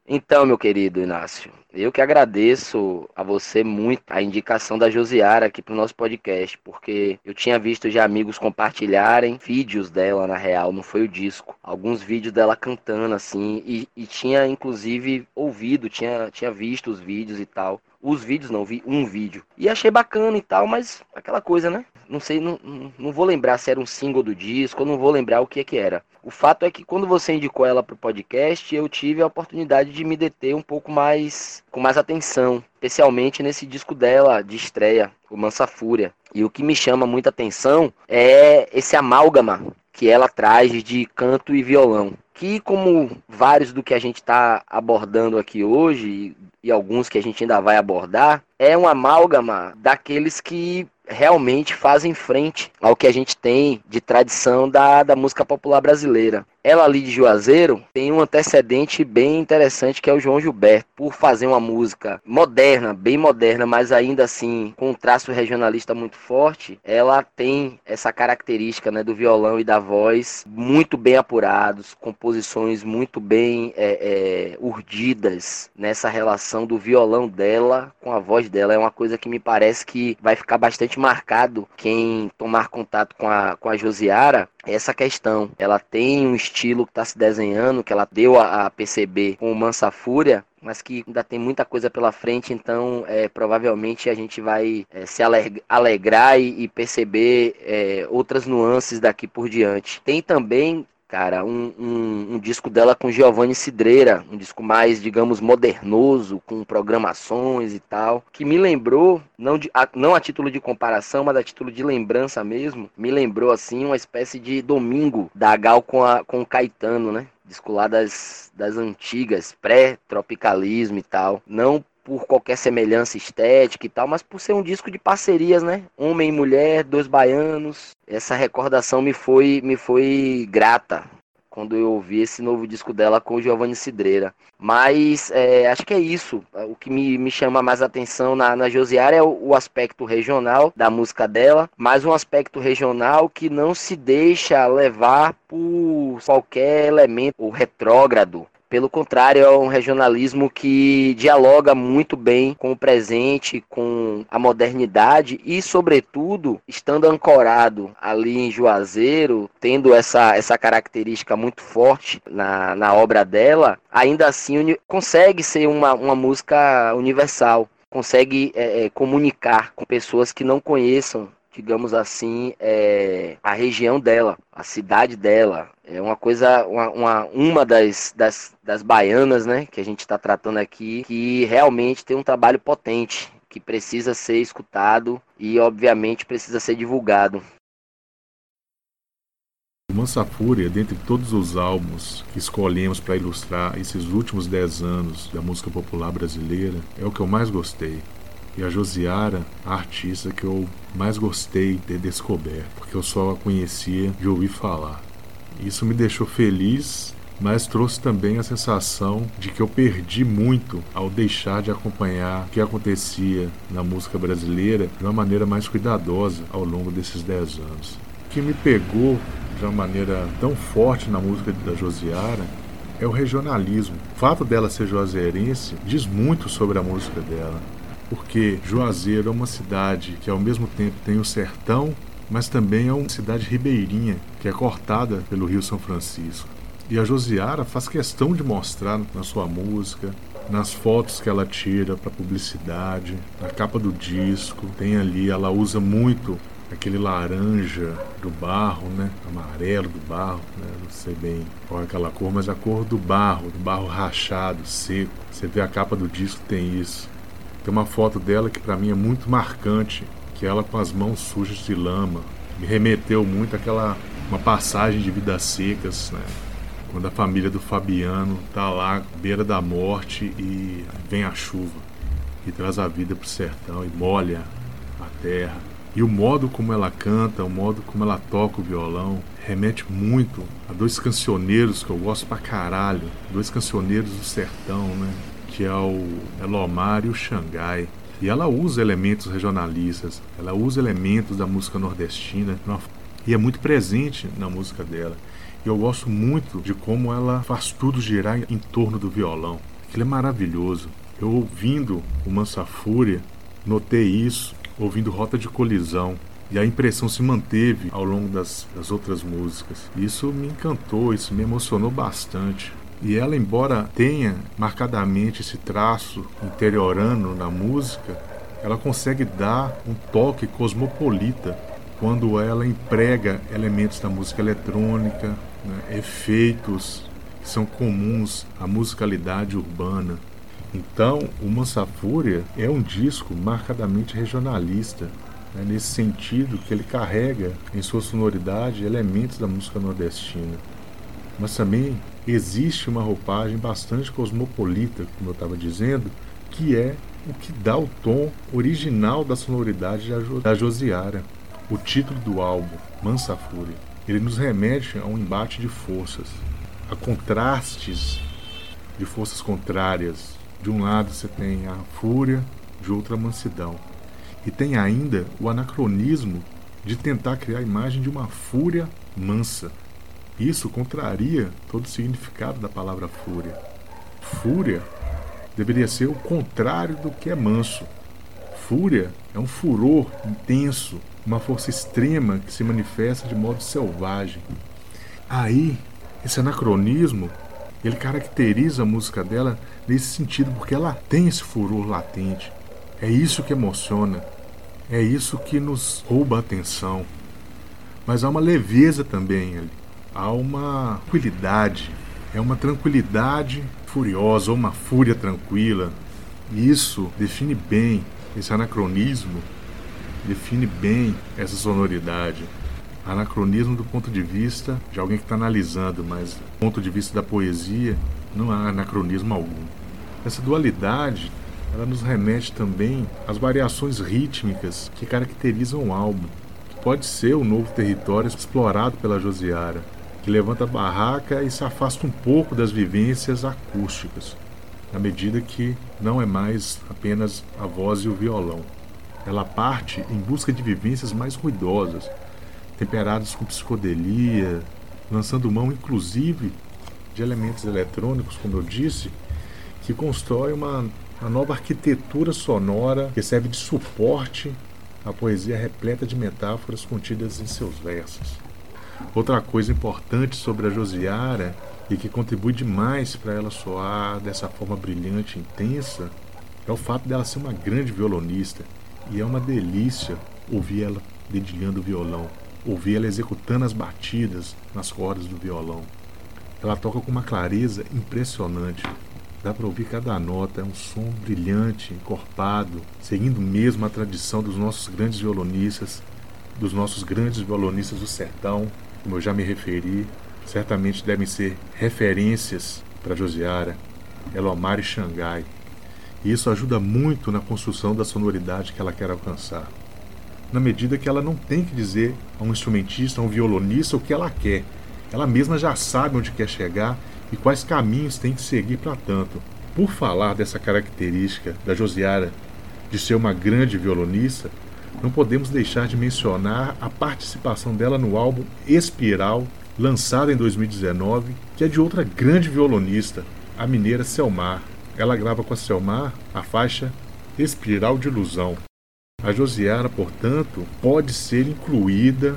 Então, meu querido Inácio, eu que agradeço a você muito a indicação da Josiara aqui para o nosso podcast, porque eu tinha visto já amigos compartilharem vídeos dela, na real, não foi o disco. Alguns vídeos dela cantando assim, e, e tinha inclusive ouvido, tinha, tinha visto os vídeos e tal. Os vídeos não, vi um vídeo. E achei bacana e tal, mas aquela coisa, né? Não sei, não, não vou lembrar se era um single do disco, não vou lembrar o que é que era. O fato é que quando você indicou ela para o podcast, eu tive a oportunidade de me deter um pouco mais, com mais atenção, especialmente nesse disco dela de estreia, o Mansa Fúria. E o que me chama muita atenção é esse amálgama que ela traz de canto e violão. Que, como vários do que a gente está abordando aqui hoje, e alguns que a gente ainda vai abordar, é um amálgama daqueles que realmente fazem frente ao que a gente tem de tradição da, da música popular brasileira. Ela ali de Juazeiro tem um antecedente bem interessante que é o João Gilberto, por fazer uma música moderna, bem moderna, mas ainda assim com um traço regionalista muito forte. Ela tem essa característica né, do violão e da voz muito bem apurados, composições muito bem é, é, urdidas nessa relação do violão dela com a voz dela. É uma coisa que me parece que vai ficar bastante marcado quem tomar contato com a, com a Josiara essa questão. Ela tem um estilo que está se desenhando, que ela deu a, a perceber com Mansa Fúria, mas que ainda tem muita coisa pela frente, então é, provavelmente a gente vai é, se alegrar e, e perceber é, outras nuances daqui por diante. Tem também cara, um, um, um, disco dela com Giovanni Cidreira, um disco mais, digamos, modernoso, com programações e tal, que me lembrou, não, de, a, não a título de comparação, mas a título de lembrança mesmo, me lembrou, assim, uma espécie de domingo da Gal com, a, com o Caetano, né? Disco lá das, das antigas, pré-tropicalismo e tal. Não por qualquer semelhança estética e tal, mas por ser um disco de parcerias, né? Homem e mulher, dois baianos. Essa recordação me foi me foi grata quando eu ouvi esse novo disco dela com o Giovanni Cidreira. Mas é, acho que é isso. O que me, me chama mais atenção na, na Josiara é o, o, aspecto regional da música dela, mas um aspecto regional que não se deixa levar por qualquer elemento retrógrado Pelo contrário, é um regionalismo que dialoga muito bem com o presente, com a modernidade e, sobretudo, estando ancorado ali em Juazeiro, tendo essa, essa característica muito forte na, na obra dela, ainda assim consegue ser uma, uma música universal consegue é, é, comunicar com pessoas que não conheçam digamos assim, é, a região dela, a cidade dela. É uma coisa, uma, uma, uma das, das, das baianas, né, que a gente está tratando aqui, que realmente tem um trabalho potente, que precisa ser escutado e, obviamente, precisa ser divulgado. Mansa Fúria, dentre todos os álbuns que escolhemos para ilustrar esses últimos dez anos da música popular brasileira, é o que eu mais gostei. E a Josiara, a artista que eu mais gostei de ter descoberto, porque eu só a conhecia de ouvir falar. Isso me deixou feliz, mas trouxe também a sensação de que eu perdi muito ao deixar de acompanhar o que acontecia na música brasileira de uma maneira mais cuidadosa ao longo desses dez anos. O que me pegou de uma maneira tão forte na música da Josiara é o regionalismo. O fato dela ser juazeirense diz muito sobre a música dela porque Juazeiro é uma cidade que ao mesmo tempo tem o sertão, mas também é uma cidade ribeirinha, que é cortada pelo Rio São Francisco. E a Josiara faz questão de mostrar na sua música, nas fotos que ela tira para publicidade, na capa do disco, tem ali, ela usa muito aquele laranja do barro, né? Amarelo do barro, né? Não sei bem qual é aquela cor, mas a cor do barro, do barro rachado, seco. Você vê a capa do disco tem isso. Tem uma foto dela que para mim é muito marcante, que ela com as mãos sujas de lama. Me remeteu muito àquela uma passagem de vidas secas, né? Quando a família do Fabiano tá lá beira da morte e vem a chuva e traz a vida pro sertão e molha a terra. E o modo como ela canta, o modo como ela toca o violão, remete muito a dois cancioneiros que eu gosto pra caralho. Dois cancioneiros do sertão, né? Que é o Elomar e o Xangai. E ela usa elementos regionalistas, ela usa elementos da música nordestina e é muito presente na música dela. E eu gosto muito de como ela faz tudo girar em torno do violão. Aquilo é maravilhoso. Eu ouvindo o Mansa Fúria, notei isso, ouvindo Rota de Colisão. E a impressão se manteve ao longo das, das outras músicas. Isso me encantou, isso me emocionou bastante. E ela, embora tenha marcadamente esse traço interiorano na música, ela consegue dar um toque cosmopolita quando ela emprega elementos da música eletrônica, né, efeitos que são comuns à musicalidade urbana. Então, o Mansa Fúria é um disco marcadamente regionalista, né, nesse sentido que ele carrega em sua sonoridade elementos da música nordestina mas também existe uma roupagem bastante cosmopolita, como eu estava dizendo, que é o que dá o tom original da sonoridade da Josiara. O título do álbum, Mansa Fúria, ele nos remete a um embate de forças, a contrastes de forças contrárias. De um lado você tem a fúria, de outro a mansidão. E tem ainda o anacronismo de tentar criar a imagem de uma fúria mansa, isso contraria todo o significado da palavra fúria. Fúria deveria ser o contrário do que é manso. Fúria é um furor intenso, uma força extrema que se manifesta de modo selvagem. Aí, esse anacronismo, ele caracteriza a música dela nesse sentido, porque ela tem esse furor latente. É isso que emociona, é isso que nos rouba a atenção. Mas há uma leveza também ali há uma tranquilidade, é uma tranquilidade furiosa ou uma fúria tranquila. E isso define bem esse anacronismo, define bem essa sonoridade. Anacronismo do ponto de vista de alguém que está analisando, mas do ponto de vista da poesia, não há anacronismo algum. Essa dualidade ela nos remete também às variações rítmicas que caracterizam o álbum, que pode ser o novo território explorado pela Josiara que levanta a barraca e se afasta um pouco das vivências acústicas, na medida que não é mais apenas a voz e o violão. Ela parte em busca de vivências mais ruidosas, temperadas com psicodelia, lançando mão inclusive de elementos eletrônicos, como eu disse, que constrói uma, uma nova arquitetura sonora que serve de suporte à poesia repleta de metáforas contidas em seus versos. Outra coisa importante sobre a Josiara e que contribui demais para ela soar dessa forma brilhante e intensa é o fato dela ser uma grande violonista e é uma delícia ouvir ela dedilhando o violão, ouvir ela executando as batidas nas cordas do violão. Ela toca com uma clareza impressionante. Dá para ouvir cada nota, é um som brilhante, encorpado, seguindo mesmo a tradição dos nossos grandes violonistas, dos nossos grandes violonistas do sertão, como eu já me referi, certamente devem ser referências para Josiara, Elomar e Xangai. E isso ajuda muito na construção da sonoridade que ela quer alcançar. Na medida que ela não tem que dizer a um instrumentista, a um violonista o que ela quer, ela mesma já sabe onde quer chegar e quais caminhos tem que seguir para tanto. Por falar dessa característica da Josiara de ser uma grande violonista, não podemos deixar de mencionar a participação dela no álbum Espiral, lançado em 2019, que é de outra grande violonista, a mineira Selmar. Ela grava com a Selmar a faixa Espiral de Ilusão. A Josiara, portanto, pode ser incluída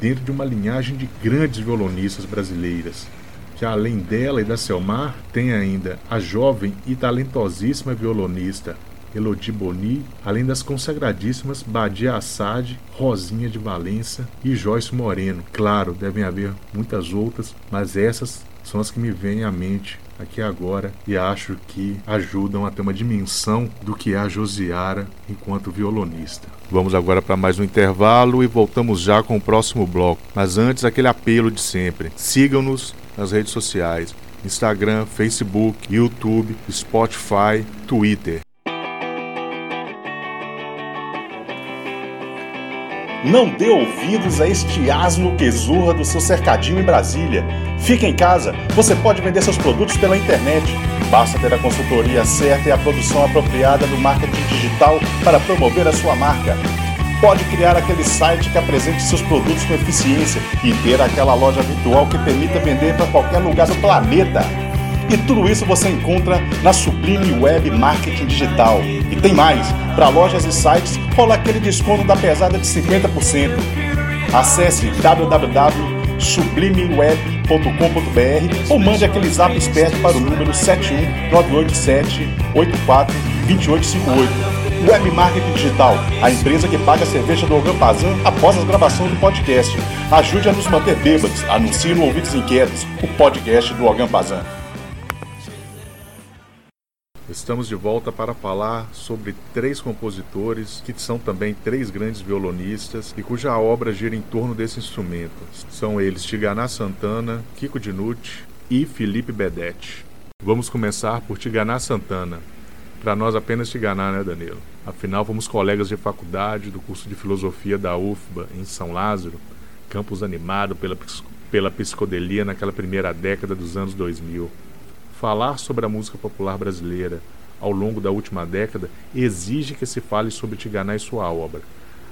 dentro de uma linhagem de grandes violonistas brasileiras, que além dela e da Selmar, tem ainda a jovem e talentosíssima violonista Elodie Boni, além das consagradíssimas Badia Assad, Rosinha de Valença e Joyce Moreno. Claro, devem haver muitas outras, mas essas são as que me vêm à mente aqui agora e acho que ajudam a ter uma dimensão do que é a Josiara enquanto violonista. Vamos agora para mais um intervalo e voltamos já com o próximo bloco. Mas antes, aquele apelo de sempre: sigam-nos nas redes sociais. Instagram, Facebook, YouTube, Spotify, Twitter. Não dê ouvidos a este asno que zurra do seu cercadinho em Brasília. Fique em casa, você pode vender seus produtos pela internet. Basta ter a consultoria certa e a produção apropriada do marketing digital para promover a sua marca. Pode criar aquele site que apresente seus produtos com eficiência e ter aquela loja virtual que permita vender para qualquer lugar do planeta. E tudo isso você encontra na Sublime Web Marketing Digital. E tem mais, para lojas e sites rola aquele desconto da pesada de 50%. Acesse www.sublimeweb.com.br ou mande aquele zap esperto para o número 71987 842858. Web Marketing Digital, a empresa que paga a cerveja do Organ Pazan após a gravação do podcast. Ajude a nos manter bêbados. Anuncie no Ouvidos Inquietos, o podcast do Organ Pazan. Estamos de volta para falar sobre três compositores que são também três grandes violonistas e cuja obra gira em torno desse instrumento. São eles Tiganá Santana, Kiko Dinucci e Felipe Bedetti. Vamos começar por Tiganá Santana. Para nós apenas Tiganá, né, Danilo? Afinal, fomos colegas de faculdade do curso de filosofia da UFBA em São Lázaro, campus animado pela, pela psicodelia naquela primeira década dos anos 2000. Falar sobre a música popular brasileira ao longo da última década exige que se fale sobre Tiganá e sua obra.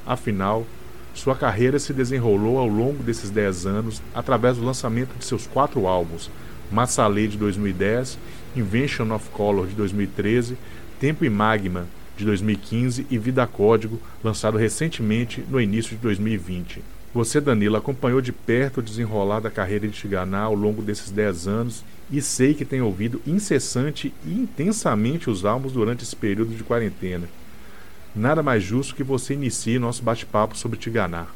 Afinal, sua carreira se desenrolou ao longo desses dez anos através do lançamento de seus quatro álbuns: Massalê de 2010, Invention of Color de 2013, Tempo e Magma de 2015 e Vida Código, lançado recentemente no início de 2020. Você, Danilo, acompanhou de perto o desenrolar da carreira de Tiganá ao longo desses 10 anos e sei que tem ouvido incessante e intensamente os álbuns durante esse período de quarentena. Nada mais justo que você inicie nosso bate-papo sobre Tiganá.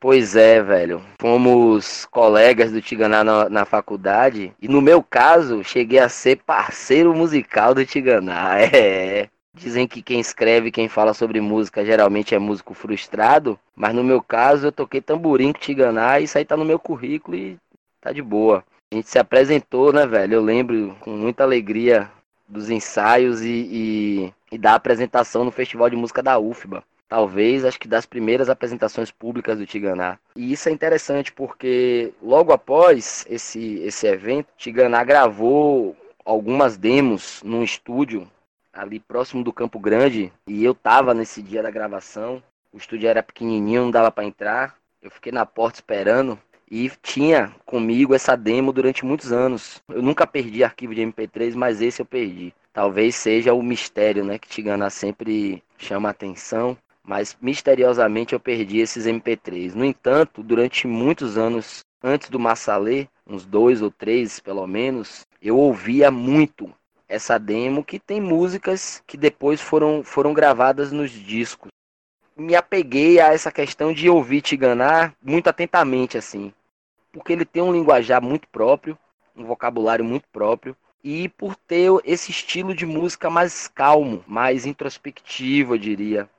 Pois é, velho. Fomos colegas do Tiganá na, na, faculdade e no meu caso cheguei a ser parceiro musical do Tiganá. É. Dizem que quem escreve, quem fala sobre música, geralmente é músico frustrado, mas no meu caso eu toquei tamborim com Tiganá e isso aí tá no meu currículo e tá de boa. A gente se apresentou, né, velho? Eu lembro com muita alegria dos ensaios e, e, e da apresentação no Festival de Música da UFBA. Talvez, acho que das primeiras apresentações públicas do Tiganá. E isso é interessante porque logo após esse, esse evento, Tiganá gravou algumas demos num estúdio ali próximo do Campo Grande, e eu tava nesse dia da gravação. O estúdio era pequenininho, não dava para entrar. Eu fiquei na porta esperando. E tinha comigo essa demo durante muitos anos. Eu nunca perdi arquivo de MP3, mas esse eu perdi. Talvez seja o mistério, né, que Tigana sempre chama atenção, mas misteriosamente eu perdi esses MP3. No entanto, durante muitos anos antes do Massalê, uns dois ou três pelo menos, eu ouvia muito essa demo que tem músicas que depois foram, foram gravadas nos discos. Me apeguei a essa questão de ouvir Tiganá muito atentamente assim, porque ele tem um linguajar muito próprio, um vocabulário muito próprio e por ter esse estilo de música mais calmo, mais introspectivo, eu diria.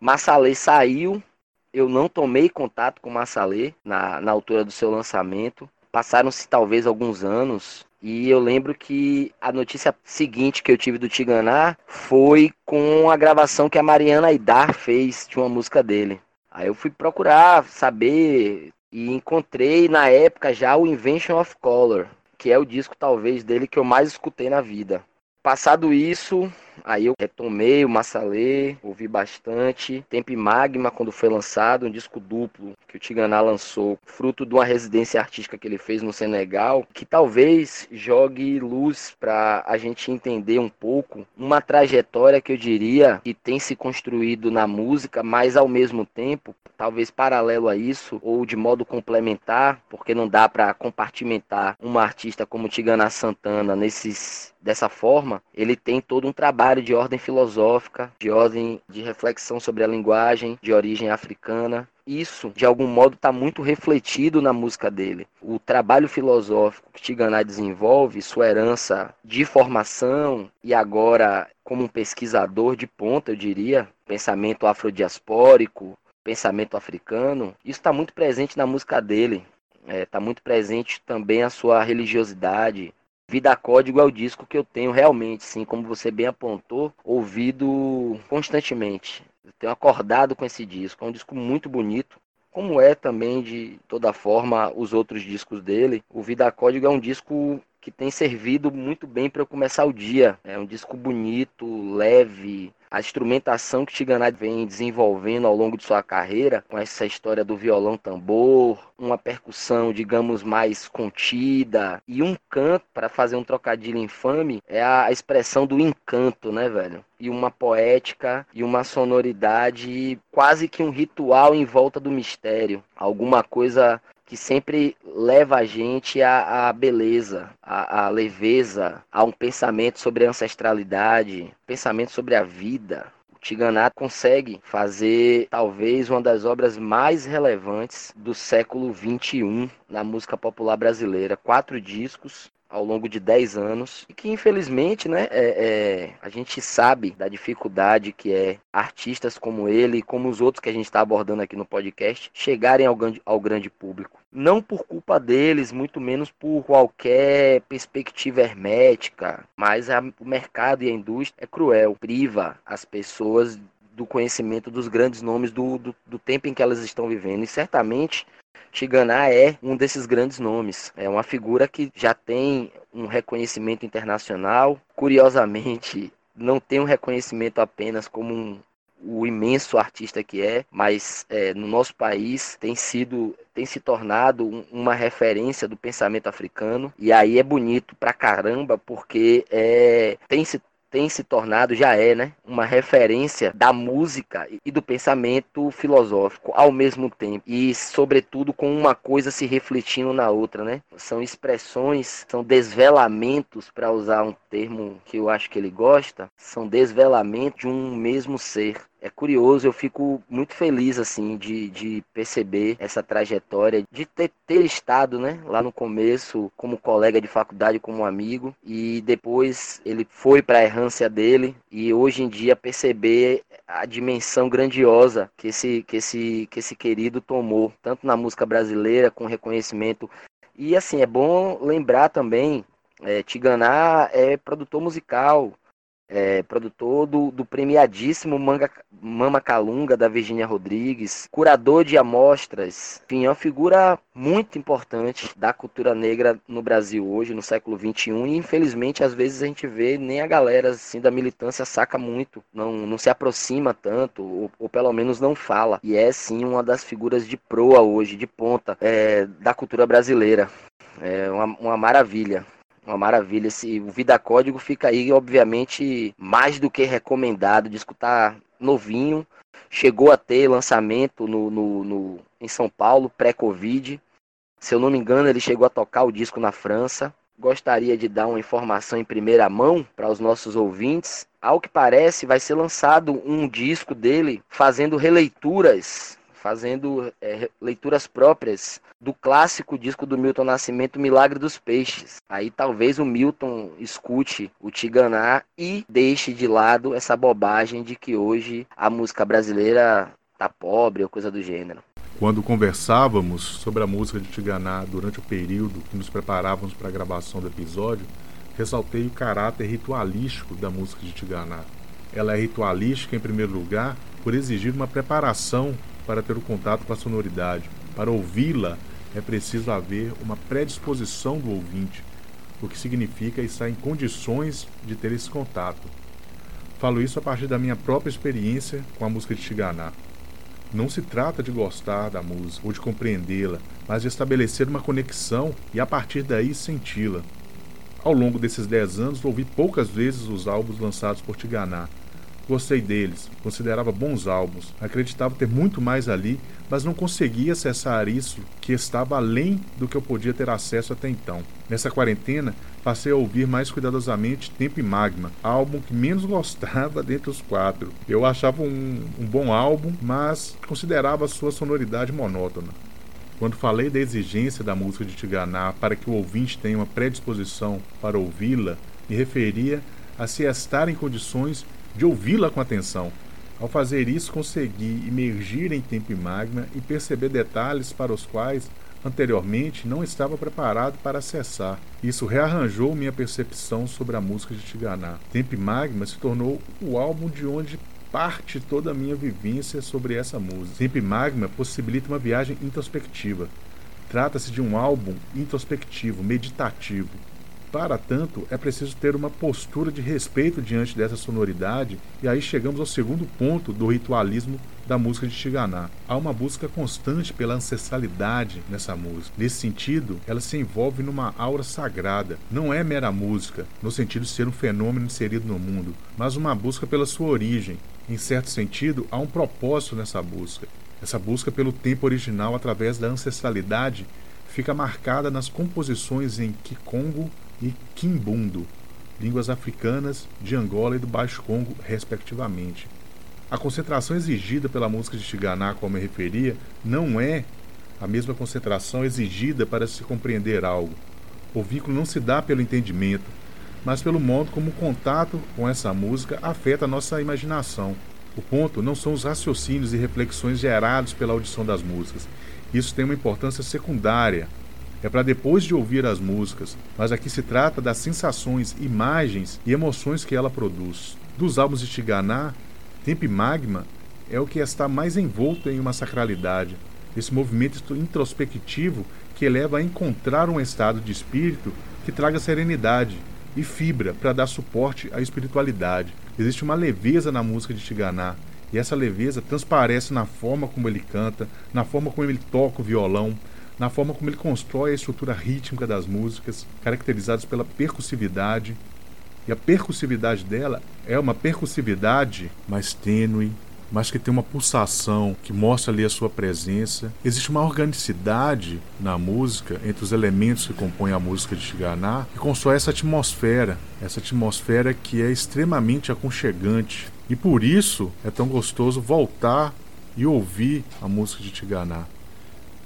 Massalê saiu, eu não tomei contato com Massalê na, na altura do seu lançamento. Passaram-se talvez alguns anos e eu lembro que a notícia seguinte que eu tive do Tiganá foi com a gravação que a Mariana Aidar fez de uma música dele. Aí eu fui procurar saber e encontrei na época já o Invention of Color, que é o disco talvez dele que eu mais escutei na vida. Passado isso, Aí eu retomei o Massalê, ouvi bastante. Tempo Magma, quando foi lançado, um disco duplo que o Tiganá lançou, fruto de uma residência artística que ele fez no Senegal, que talvez jogue luz para a gente entender um pouco uma trajetória que eu diria que tem se construído na música, mas ao mesmo tempo, talvez paralelo a isso, ou de modo complementar, porque não dá para compartimentar uma artista como Tigana Santana nesses dessa forma, ele tem todo um trabalho de ordem filosófica, de ordem de reflexão sobre a linguagem, de origem africana. Isso, de algum modo, está muito refletido na música dele. O trabalho filosófico que Tiganá desenvolve, sua herança de formação e agora como um pesquisador de ponta, eu diria, pensamento afrodiaspórico, pensamento africano, isso está muito presente na música dele. Está é, tá muito presente também a sua religiosidade, Vida Código é o disco que eu tenho realmente, sim, como você bem apontou, ouvido constantemente. Eu tenho acordado com esse disco. É um disco muito bonito, como é também de toda forma os outros discos dele. O Vida Código é um disco que tem servido muito bem para eu começar o dia. É um disco bonito, leve, a instrumentação que Tiganá vem desenvolvendo ao longo de sua carreira, com essa história do violão tambor, uma percussão, digamos, mais contida e um canto, para fazer um trocadilho infame, é a expressão do encanto, né, velho? E uma poética e uma sonoridade, quase que um ritual em volta do mistério. Alguma coisa que sempre leva a gente à, à beleza, à, à, leveza, a um pensamento sobre a ancestralidade, pensamento sobre a vida. O Tiganato consegue fazer talvez uma das obras mais relevantes do século XXI na música popular brasileira. Quatro discos, ao longo de 10 anos e que infelizmente né, é, é, a gente sabe da dificuldade que é artistas como ele e como os outros que a gente está abordando aqui no podcast chegarem ao, ao grande público. Não por culpa deles, muito menos por qualquer perspectiva hermética, mas a, o mercado e a indústria é cruel, priva as pessoas do conhecimento dos grandes nomes do, do, do tempo em que elas estão vivendo. E certamente Tigana é um desses grandes nomes. É uma figura que já tem um reconhecimento internacional. Curiosamente, não tem um reconhecimento apenas como um, o imenso artista que é, mas é, no nosso país tem sido tem se tornado um, uma referência do pensamento africano e aí é bonito pra caramba porque é, tem se tem se tornado, já é, né, uma referência da música e do pensamento filosófico ao mesmo tempo e, sobretudo, com uma coisa se refletindo na outra, né? São expressões, são desvelamentos, para usar um termo que eu acho que ele gosta, são desvelamentos de um mesmo ser é curioso, eu fico muito feliz assim de, de perceber essa trajetória, de ter, ter estado né, lá no começo como colega de faculdade, como amigo, e depois ele foi para a errância dele, e hoje em dia perceber a dimensão grandiosa que esse, que esse, que esse querido tomou, tanto na música brasileira, com reconhecimento. E assim, é bom lembrar também, é, Tiganá é produtor musical, é, produtor do, do premiadíssimo Manga, Mama Calunga, da Virginia Rodrigues, curador de amostras, enfim, é uma figura muito importante da cultura negra no Brasil hoje, no século XXI, e infelizmente às vezes a gente vê nem a galera assim da militância saca muito, não, não se aproxima tanto, ou, ou pelo menos não fala, e é sim uma das figuras de proa hoje, de ponta, é, da cultura brasileira. É uma, uma maravilha. Uma maravilha. Esse, o Vida Código fica aí, obviamente, mais do que recomendado de escutar novinho. Chegou a ter lançamento no, no, no em São Paulo, pré-Covid. Se eu não me engano, ele chegou a tocar o disco na França. Gostaria de dar uma informação em primeira mão para os nossos ouvintes. Ao que parece, vai ser lançado um disco dele fazendo releituras fazendo é, leituras próprias do clássico disco do Milton Nascimento, Milagre dos Peixes. Aí talvez o Milton escute o Tiganá e deixe de lado essa bobagem de que hoje a música brasileira tá pobre ou coisa do gênero. Quando conversávamos sobre a música de Tiganá durante o período que nos preparávamos para a gravação do episódio, ressaltei o caráter ritualístico da música de Tiganá. Ela é ritualística, em primeiro lugar, por exigir uma preparação para ter o contato com a sonoridade. Para ouvi-la, é preciso haver uma predisposição do ouvinte, o que significa estar em condições de ter esse contato. Falo isso a partir da minha própria experiência com a música de Chiganá. Não se trata de gostar da música ou de compreendê-la, mas de estabelecer uma conexão e a partir daí senti-la. Ao longo desses dez anos, ouvi poucas vezes os álbuns lançados por Tiganá, Gostei deles, considerava bons álbuns, acreditava ter muito mais ali, mas não conseguia acessar isso que estava além do que eu podia ter acesso até então. Nessa quarentena, passei a ouvir mais cuidadosamente Tempo e Magma, álbum que menos gostava dentre os quatro. Eu achava um, um bom álbum, mas considerava sua sonoridade monótona. Quando falei da exigência da música de Tiganá para que o ouvinte tenha uma predisposição para ouvi-la, me referia a se estar em condições de ouvi-la com atenção. Ao fazer isso, consegui imergir em tempo e magma e perceber detalhes para os quais anteriormente não estava preparado para acessar. Isso rearranjou minha percepção sobre a música de Tiganá. Tempo e Magma se tornou o álbum de onde parte toda a minha vivência sobre essa música. Tempo e Magma possibilita uma viagem introspectiva. Trata-se de um álbum introspectivo, meditativo, para tanto, é preciso ter uma postura de respeito diante dessa sonoridade, e aí chegamos ao segundo ponto do ritualismo da música de Tiganá. Há uma busca constante pela ancestralidade nessa música. Nesse sentido, ela se envolve numa aura sagrada. Não é mera música, no sentido de ser um fenômeno inserido no mundo, mas uma busca pela sua origem. Em certo sentido, há um propósito nessa busca. Essa busca pelo tempo original através da ancestralidade fica marcada nas composições em Kikongo e Quimbundo, línguas africanas de Angola e do Baixo Congo, respectivamente. A concentração exigida pela música de Tiganá, como eu referia, não é a mesma concentração exigida para se compreender algo. O vínculo não se dá pelo entendimento, mas pelo modo como o contato com essa música afeta a nossa imaginação. O ponto não são os raciocínios e reflexões gerados pela audição das músicas. Isso tem uma importância secundária é para depois de ouvir as músicas, mas aqui se trata das sensações, imagens e emoções que ela produz. Dos álbuns de Tiganá, Tempo Magma é o que está mais envolto em uma sacralidade, esse movimento introspectivo que leva a encontrar um estado de espírito que traga serenidade e fibra para dar suporte à espiritualidade. Existe uma leveza na música de Tiganá, e essa leveza transparece na forma como ele canta, na forma como ele toca o violão, na forma como ele constrói a estrutura rítmica das músicas, caracterizadas pela percussividade. E a percussividade dela é uma percussividade mais tênue, mas que tem uma pulsação que mostra ali a sua presença. Existe uma organicidade na música entre os elementos que compõem a música de Shiganá que constrói essa atmosfera, essa atmosfera que é extremamente aconchegante. E por isso é tão gostoso voltar e ouvir a música de Tiganá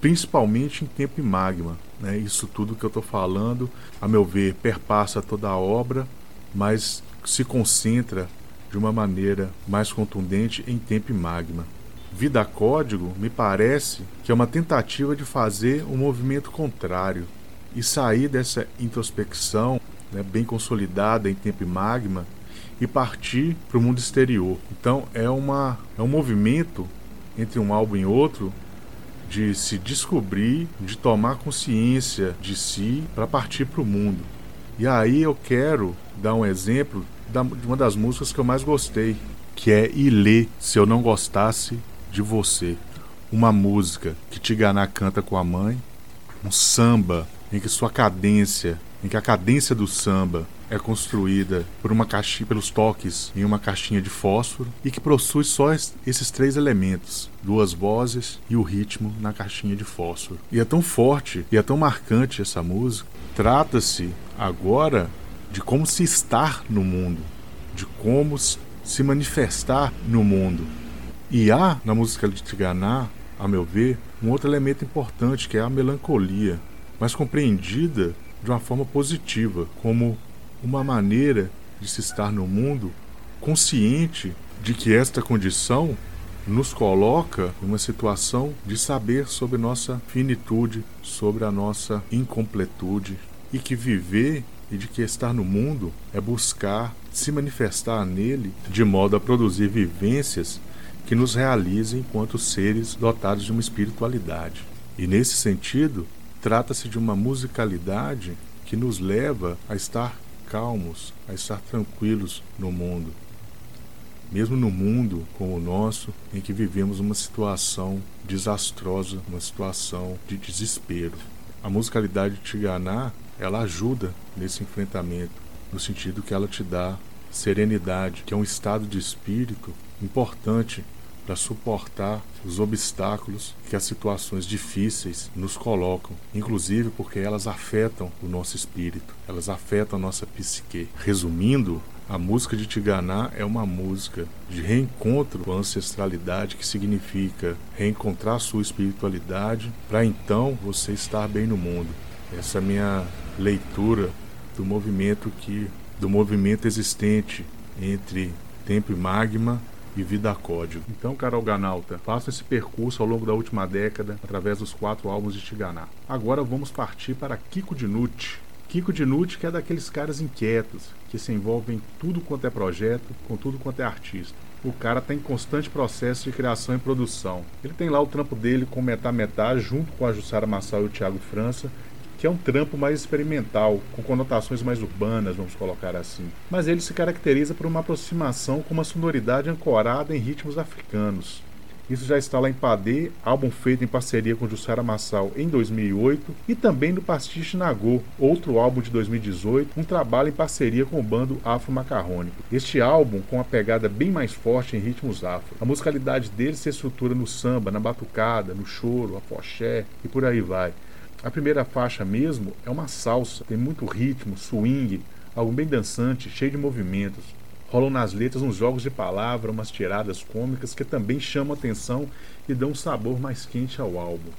principalmente em tempo e magma. Né? Isso tudo que eu estou falando, a meu ver, perpassa toda a obra, mas se concentra de uma maneira mais contundente em tempo e magma. Vida Código me parece que é uma tentativa de fazer um movimento contrário e sair dessa introspecção né, bem consolidada em tempo e magma e partir para o mundo exterior. Então é, uma, é um movimento entre um álbum e outro de se descobrir, de tomar consciência de si para partir para o mundo. E aí eu quero dar um exemplo de uma das músicas que eu mais gostei, que é Ilê, Se Eu Não Gostasse de Você. Uma música que Tiganá canta com a mãe, um samba em que sua cadência, em que a cadência do samba é construída por uma caixinha, pelos toques em uma caixinha de fósforo e que possui só esses três elementos, duas vozes e o ritmo na caixinha de fósforo. E é tão forte e é tão marcante essa música. Trata-se agora de como se estar no mundo, de como se manifestar no mundo. E há na música de Tiganá, a meu ver, um outro elemento importante que é a melancolia, mas compreendida de uma forma positiva, como uma maneira de se estar no mundo consciente de que esta condição nos coloca em uma situação de saber sobre nossa finitude, sobre a nossa incompletude e que viver e de que estar no mundo é buscar se manifestar nele de modo a produzir vivências que nos realizem enquanto seres dotados de uma espiritualidade. E nesse sentido, trata-se de uma musicalidade que nos leva a estar calmos, a estar tranquilos no mundo. Mesmo no mundo como o nosso, em que vivemos uma situação desastrosa, uma situação de desespero. A musicalidade de Tiganá, ela ajuda nesse enfrentamento, no sentido que ela te dá serenidade, que é um estado de espírito importante para suportar os obstáculos que as situações difíceis nos colocam, inclusive porque elas afetam o nosso espírito, elas afetam a nossa psique. Resumindo, a música de Tiganá é uma música de reencontro com a ancestralidade, que significa reencontrar a sua espiritualidade para então você estar bem no mundo. Essa é a minha leitura do movimento que do movimento existente entre tempo e magma e Vida Código. Então, Carol Ganalta, faça esse percurso ao longo da última década através dos quatro álbuns de Tiganá. Agora vamos partir para Kiko Dinucci. Kiko Dinucci que é daqueles caras inquietos, que se envolvem em tudo quanto é projeto, com tudo quanto é artista. O cara está em constante processo de criação e produção. Ele tem lá o trampo dele com Metá Metá, junto com a Jussara Massal e o Thiago França, que é um trampo mais experimental, com conotações mais urbanas, vamos colocar assim. Mas ele se caracteriza por uma aproximação com uma sonoridade ancorada em ritmos africanos. Isso já está lá em Padê, álbum feito em parceria com Jussara Massal em 2008, e também no Pastiche Nagô, outro álbum de 2018, um trabalho em parceria com o bando Afro Macarrônico. Este álbum com uma pegada bem mais forte em ritmos afro. A musicalidade dele se estrutura no samba, na batucada, no choro, a foché e por aí vai. A primeira faixa mesmo é uma salsa, tem muito ritmo, swing, algo bem dançante, cheio de movimentos. Rolam nas letras uns jogos de palavra, umas tiradas cômicas que também chamam atenção e dão um sabor mais quente ao álbum.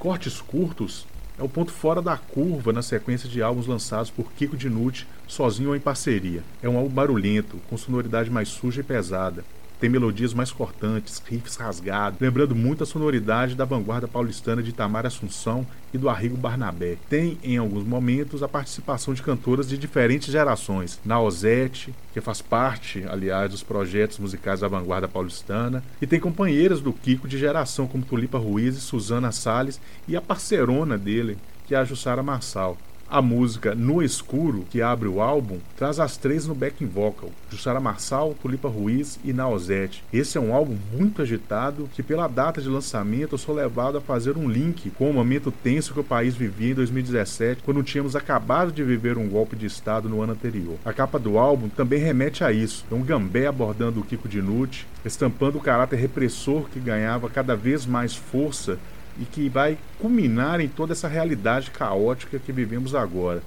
Cortes curtos é o ponto fora da curva na sequência de álbuns lançados por Kiko Dinucci, sozinho ou em parceria. É um álbum barulhento, com sonoridade mais suja e pesada, tem melodias mais cortantes, riffs rasgados, lembrando muito a sonoridade da vanguarda paulistana de Itamar Assunção e do Arrigo Barnabé. Tem, em alguns momentos, a participação de cantoras de diferentes gerações. Naozete, que faz parte, aliás, dos projetos musicais da vanguarda paulistana, e tem companheiras do Kiko de geração, como Tulipa Ruiz e Suzana Salles, e a parceirona dele, que é a Jussara Marçal. A música No Escuro, que abre o álbum, traz as três no backing vocal, Jussara Marçal, Tulipa Ruiz e Naozete. Esse é um álbum muito agitado que pela data de lançamento eu sou levado a fazer um link com o momento tenso que o país vivia em 2017, quando tínhamos acabado de viver um golpe de estado no ano anterior. A capa do álbum também remete a isso, é um gambé abordando o Kiko Dinucci, estampando o caráter repressor que ganhava cada vez mais força e que vai culminar em toda essa realidade caótica que vivemos agora.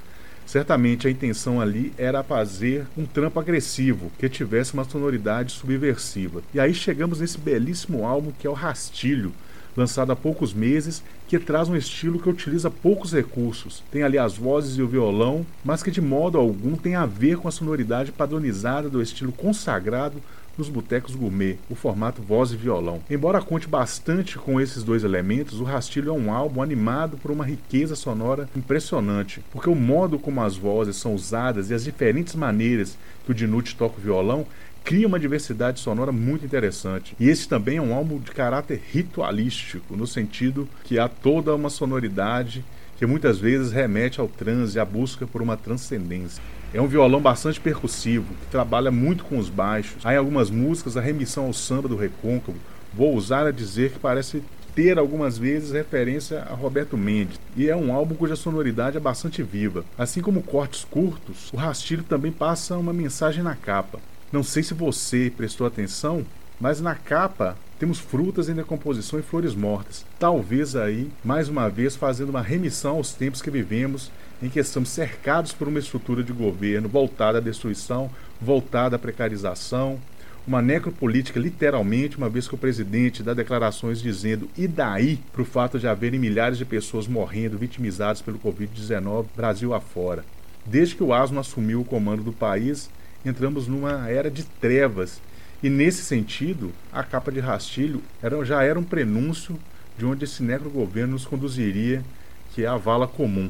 Certamente a intenção ali era fazer um trampo agressivo, que tivesse uma sonoridade subversiva. E aí chegamos nesse belíssimo álbum que é o Rastilho, lançado há poucos meses, que traz um estilo que utiliza poucos recursos. Tem ali as vozes e o violão, mas que de modo algum tem a ver com a sonoridade padronizada do estilo consagrado nos botecos gourmet, o formato voz e violão. Embora conte bastante com esses dois elementos, o Rastilho é um álbum animado por uma riqueza sonora impressionante, porque o modo como as vozes são usadas e as diferentes maneiras que o Dinucci toca o violão cria uma diversidade sonora muito interessante. E esse também é um álbum de caráter ritualístico, no sentido que há toda uma sonoridade que muitas vezes remete ao transe, à busca por uma transcendência. É um violão bastante percussivo, que trabalha muito com os baixos. Há em algumas músicas a remissão ao samba do recôncavo. Vou usar a dizer que parece ter algumas vezes referência a Roberto Mendes, e é um álbum cuja sonoridade é bastante viva. Assim como cortes curtos, o Rastilho também passa uma mensagem na capa. Não sei se você prestou atenção, mas na capa temos frutas em decomposição e flores mortas. Talvez aí, mais uma vez, fazendo uma remissão aos tempos que vivemos, em que estamos cercados por uma estrutura de governo voltada à destruição, voltada à precarização, uma necropolítica literalmente, uma vez que o presidente dá declarações dizendo e daí para o fato de haverem milhares de pessoas morrendo, vitimizadas pelo Covid-19, Brasil afora. Desde que o asno assumiu o comando do país, entramos numa era de trevas. E nesse sentido, a capa de rastilho era, já era um prenúncio de onde esse necro-governo nos conduziria, que é a vala comum.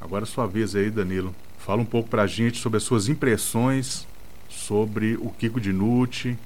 Agora é sua vez aí, Danilo. Fala um pouco pra gente sobre as suas impressões sobre o Kiko Dinucci,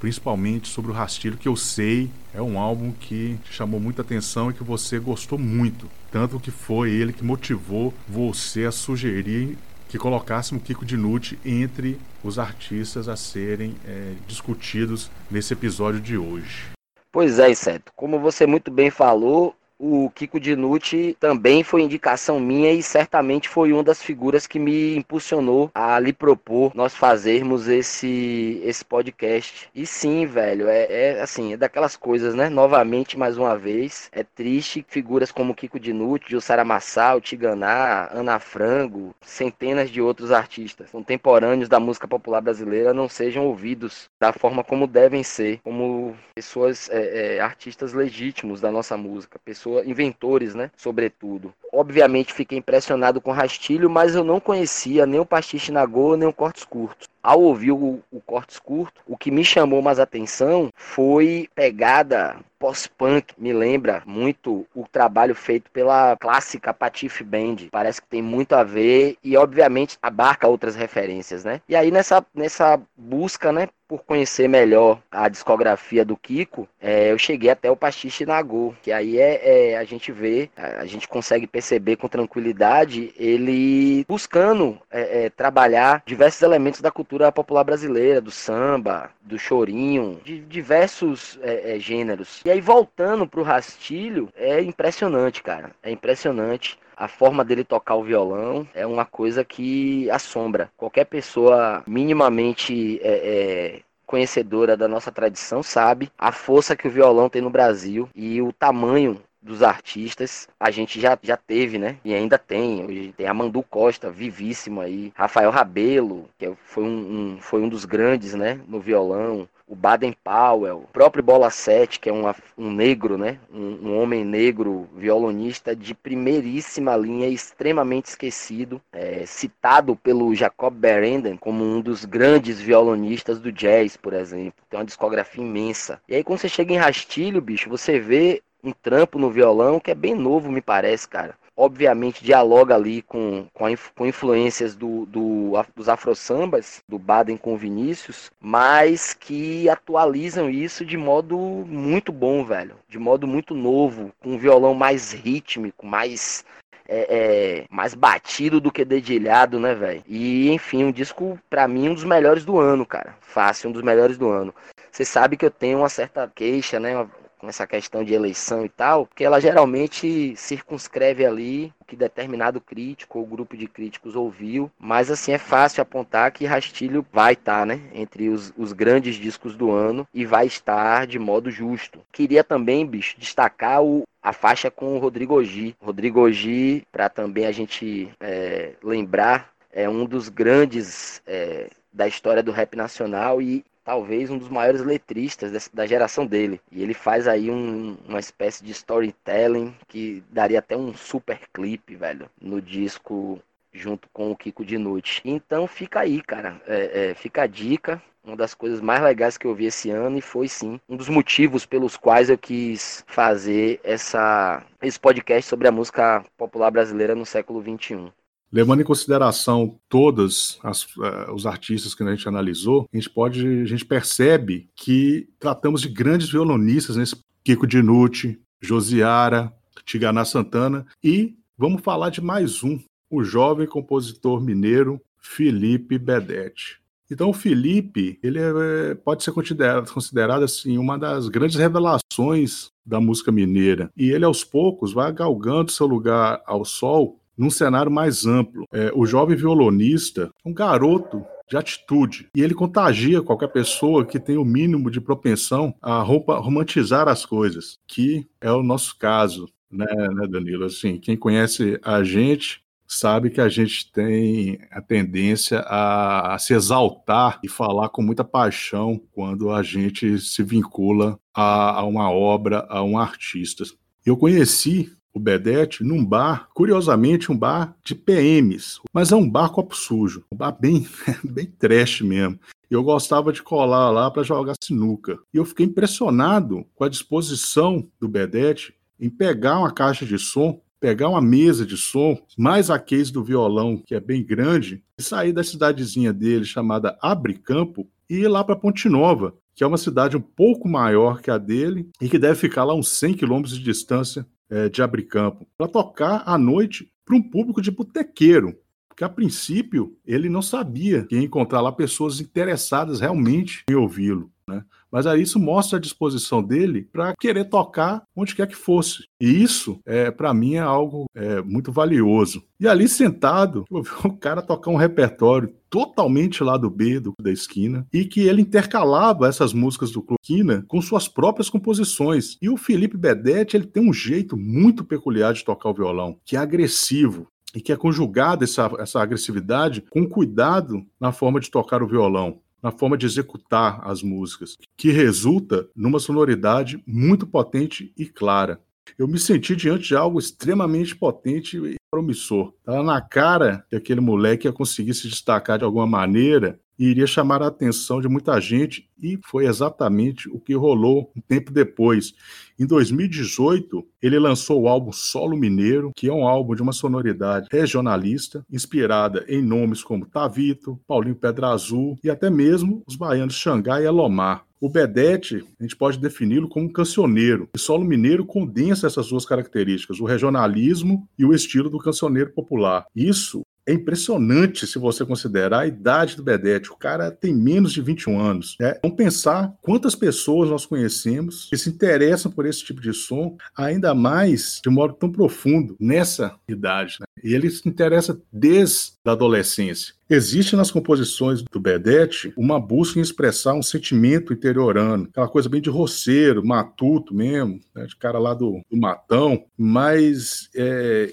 principalmente sobre o Rastilho, que eu sei é um álbum que chamou muita atenção e que você gostou muito. Tanto que foi ele que motivou você a sugerir que colocássemos Kiko Dinucci entre os artistas a serem é, discutidos nesse episódio de hoje. Pois é, Inseto. Como você muito bem falou, o Kiko Dinucci também foi indicação minha e certamente foi uma das figuras que me impulsionou a lhe propor nós fazermos esse, esse podcast. E sim, velho, é, é assim, é daquelas coisas, né? Novamente, mais uma vez, é triste figuras como Kiko Dinucci, Jussara Massal, Tiganá, Ana Frango, centenas de outros artistas contemporâneos da música popular brasileira não sejam ouvidos da forma como devem ser, como pessoas, é, é, artistas legítimos da nossa música, pessoas inventores, né? Sobretudo. Obviamente fiquei impressionado com Rastilho, mas eu não conhecia nem o Pastiche Nagô, nem o Cortes Curtos. Ao ouvir o, o Cortes Curto, o que me chamou mais atenção foi pegada pós-punk. Me lembra muito o trabalho feito pela clássica Patife Band. Parece que tem muito a ver e, obviamente, abarca outras referências, né? E aí, nessa, nessa busca, né, por conhecer melhor a discografia do Kiko, é, eu cheguei até o Pastiche Nagô, que aí é, é, a gente vê, a gente consegue perceber com tranquilidade ele buscando é, é trabalhar diversos elementos da cultura popular brasileira, do samba, do chorinho, de diversos é, é, gêneros. E aí voltando pro Rastilho, é impressionante, cara, é impressionante. A forma dele tocar o violão é uma coisa que assombra. Qualquer pessoa minimamente é, é, conhecedora da nossa tradição sabe a força que o violão tem no Brasil e o tamanho dos artistas, a gente já, já teve, né? E ainda tem. Hoje tem a Mandu Costa, vivíssimo aí. Rafael Rabelo, que foi um, um, foi um dos grandes, né? No violão o Baden Powell, o próprio Bola 7, que é uma, um negro, né? Um, um, homem negro violonista de primeiríssima linha, extremamente esquecido, é, citado pelo Jacob Berenden como um dos grandes violonistas do jazz, por exemplo. Tem uma discografia imensa. E aí quando você chega em Rastilho, bicho, você vê um trampo no violão que é bem novo, me parece, cara obviamente dialoga ali com, com, a, com influências do, do, dos afro-sambas, do Baden com Vinícius, mas que atualizam isso de modo muito bom, velho. De modo muito novo, com um violão mais rítmico, mais é, é, mais batido do que dedilhado, né, velho? E enfim, um disco, para mim, um dos melhores do ano, cara. Fácil, um dos melhores do ano. Você sabe que eu tenho uma certa queixa, né? Com essa questão de eleição e tal, que ela geralmente circunscreve ali o que determinado crítico ou grupo de críticos ouviu, mas assim é fácil apontar que Rastilho vai estar, né, entre os, os grandes discos do ano e vai estar de modo justo. Queria também, bicho, destacar o, a faixa com o Rodrigo Ogi. Rodrigo Ogi, para também a gente é, lembrar, é um dos grandes é, da história do rap nacional e talvez um dos maiores letristas da geração dele. E ele faz aí um, uma espécie de storytelling que daria até um super clipe, velho, no disco junto com o Kiko de noite. Então fica aí, cara. É, é, fica a dica. Uma das coisas mais legais que eu vi esse ano e foi sim um dos motivos pelos quais eu quis fazer essa, esse podcast sobre a música popular brasileira no século XXI. Levando em consideração todos uh, os artistas que a gente analisou, a gente pode, a gente percebe que tratamos de grandes violonistas nesse Kiko Dinucci, Josiara, Tiganá Santana e vamos falar de mais um, o jovem compositor mineiro Felipe Bedetti. Então, o Felipe, ele é, pode ser considerado, considerado assim uma das grandes revelações da música mineira. E ele, aos poucos, vai galgando seu lugar ao sol num cenário mais amplo. É, o jovem violonista, um garoto de atitude. E ele contagia qualquer pessoa que tem o mínimo de propensão a romantizar as coisas, que é o nosso caso, né, né Danilo? Assim, quem conhece a gente sabe que a gente tem a tendência a, a, se exaltar e falar com muita paixão quando a gente se vincula a, a uma obra, a um artista. Eu conheci o Bedete num bar, curiosamente um bar de PMs, mas é um bar copo sujo, um bar bem, bem trash mesmo. Eu gostava de colar lá para jogar sinuca. E eu fiquei impressionado com a disposição do Bedete em pegar uma caixa de som pegar uma mesa de som, mais a case do violão, que é bem grande, e sair da cidadezinha dele, chamada Abre Campo, e ir lá para Ponte Nova, que é uma cidade um pouco maior que a dele e que deve ficar lá uns 100 quilômetros de distância é, de Abricampo, para tocar à noite para um público de botequeiro. Porque a princípio ele não sabia que ia encontrar lá pessoas interessadas realmente em ouvi-lo. Né? Mas aí isso mostra a disposição dele para querer tocar onde quer que fosse. E isso, é, para mim, é algo é, muito valioso. E ali sentado, eu vi o cara tocar um repertório totalmente lá do B, do, da esquina, e que ele intercalava essas músicas do Clube Esquina com suas próprias composições. E o Felipe Bedetti, ele tem um jeito muito peculiar de tocar o violão, que é agressivo, e que é conjugada essa, essa agressividade com cuidado na forma de tocar o violão na forma de executar as músicas, que resulta numa sonoridade muito potente e clara. Eu me senti diante de algo extremamente potente e promissor. Estava na cara que aquele moleque ia conseguir se destacar de alguma maneira iria chamar a atenção de muita gente, e foi exatamente o que rolou um tempo depois. Em 2018, ele lançou o álbum Solo Mineiro, que é um álbum de uma sonoridade regionalista, inspirada em nomes como Tavito, Paulinho Pedra Azul e até mesmo os baianos Xangai e Elomar. O Bedete, a gente pode defini-lo como um cancioneiro. E Solo Mineiro condensa essas duas características, o regionalismo e o estilo do cancioneiro popular. Isso é impressionante se você considerar a idade do Bedete. O cara tem menos de 21 anos. Né? Vamos pensar quantas pessoas nós conhecemos que se interessam por esse tipo de som, ainda mais de modo tão profundo nessa idade. Né? E ele se interessa desde a adolescência. Existe nas composições do Bedete uma busca em expressar um sentimento interiorano, aquela coisa bem de roceiro, matuto mesmo, né, de cara lá do, do matão, mas é,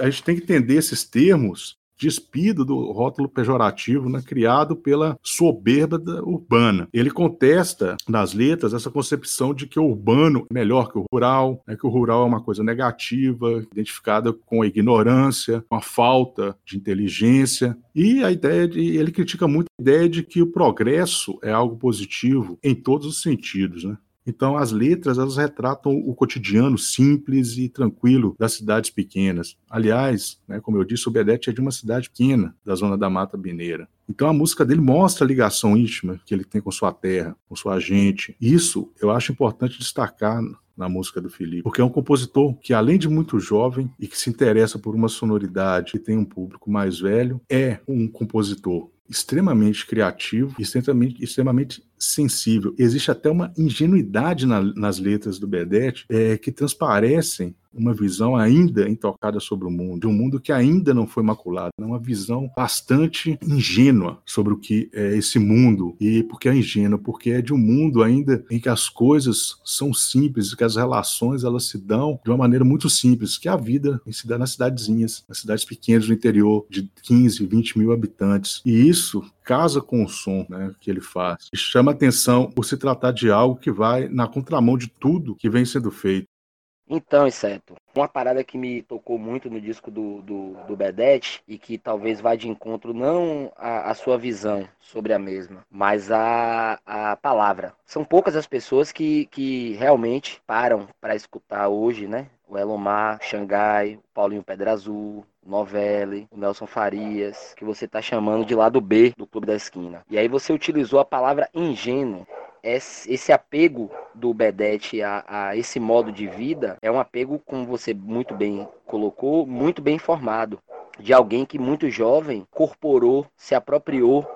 a gente tem que entender esses termos despido do rótulo pejorativo né, criado pela soberba urbana. Ele contesta nas letras essa concepção de que o urbano é melhor que o rural, né, que o rural é uma coisa negativa, identificada com a ignorância, com a falta de inteligência. E a ideia de. Ele critica muito a ideia de que o progresso é algo positivo em todos os sentidos. Né? Então, as letras elas retratam o cotidiano simples e tranquilo das cidades pequenas. Aliás, né, como eu disse, o Bedete é de uma cidade pequena, da zona da Mata Mineira. Então, a música dele mostra a ligação íntima que ele tem com sua terra, com sua gente. Isso eu acho importante destacar na música do Felipe, porque é um compositor que, além de muito jovem e que se interessa por uma sonoridade que tem um público mais velho, é um compositor extremamente criativo extremamente, extremamente sensível. Existe até uma ingenuidade na, nas letras do Bedete é, que transparecem uma visão ainda intocada sobre o mundo, de um mundo que ainda não foi maculado, é uma visão bastante ingênua sobre o que é esse mundo. E por que é ingênua? Porque é de um mundo ainda em que as coisas são simples, que as relações elas se dão de uma maneira muito simples, que a vida se dá nas cidadezinhas, nas cidades pequenas do interior, de 15, 20 mil habitantes. E isso casa com o som né, que ele faz. E chama atenção por se tratar de algo que vai na contramão de tudo que vem sendo feito. Então, exceto, uma parada que me tocou muito no disco do, do, do Bedete e que talvez vá de encontro não a, a sua visão sobre a mesma, mas a, a palavra. São poucas as pessoas que, que realmente param para escutar hoje, né? O Elomar, Xangai, o Paulinho Pedra Azul, Novelli, o Nelson Farias, que você está chamando de lado B do Clube da Esquina. E aí você utilizou a palavra ingênuo esse apego do Bedete a, a, esse modo de vida é um apego, como você muito bem colocou, muito bem formado. De alguém que muito jovem corporou, se apropriou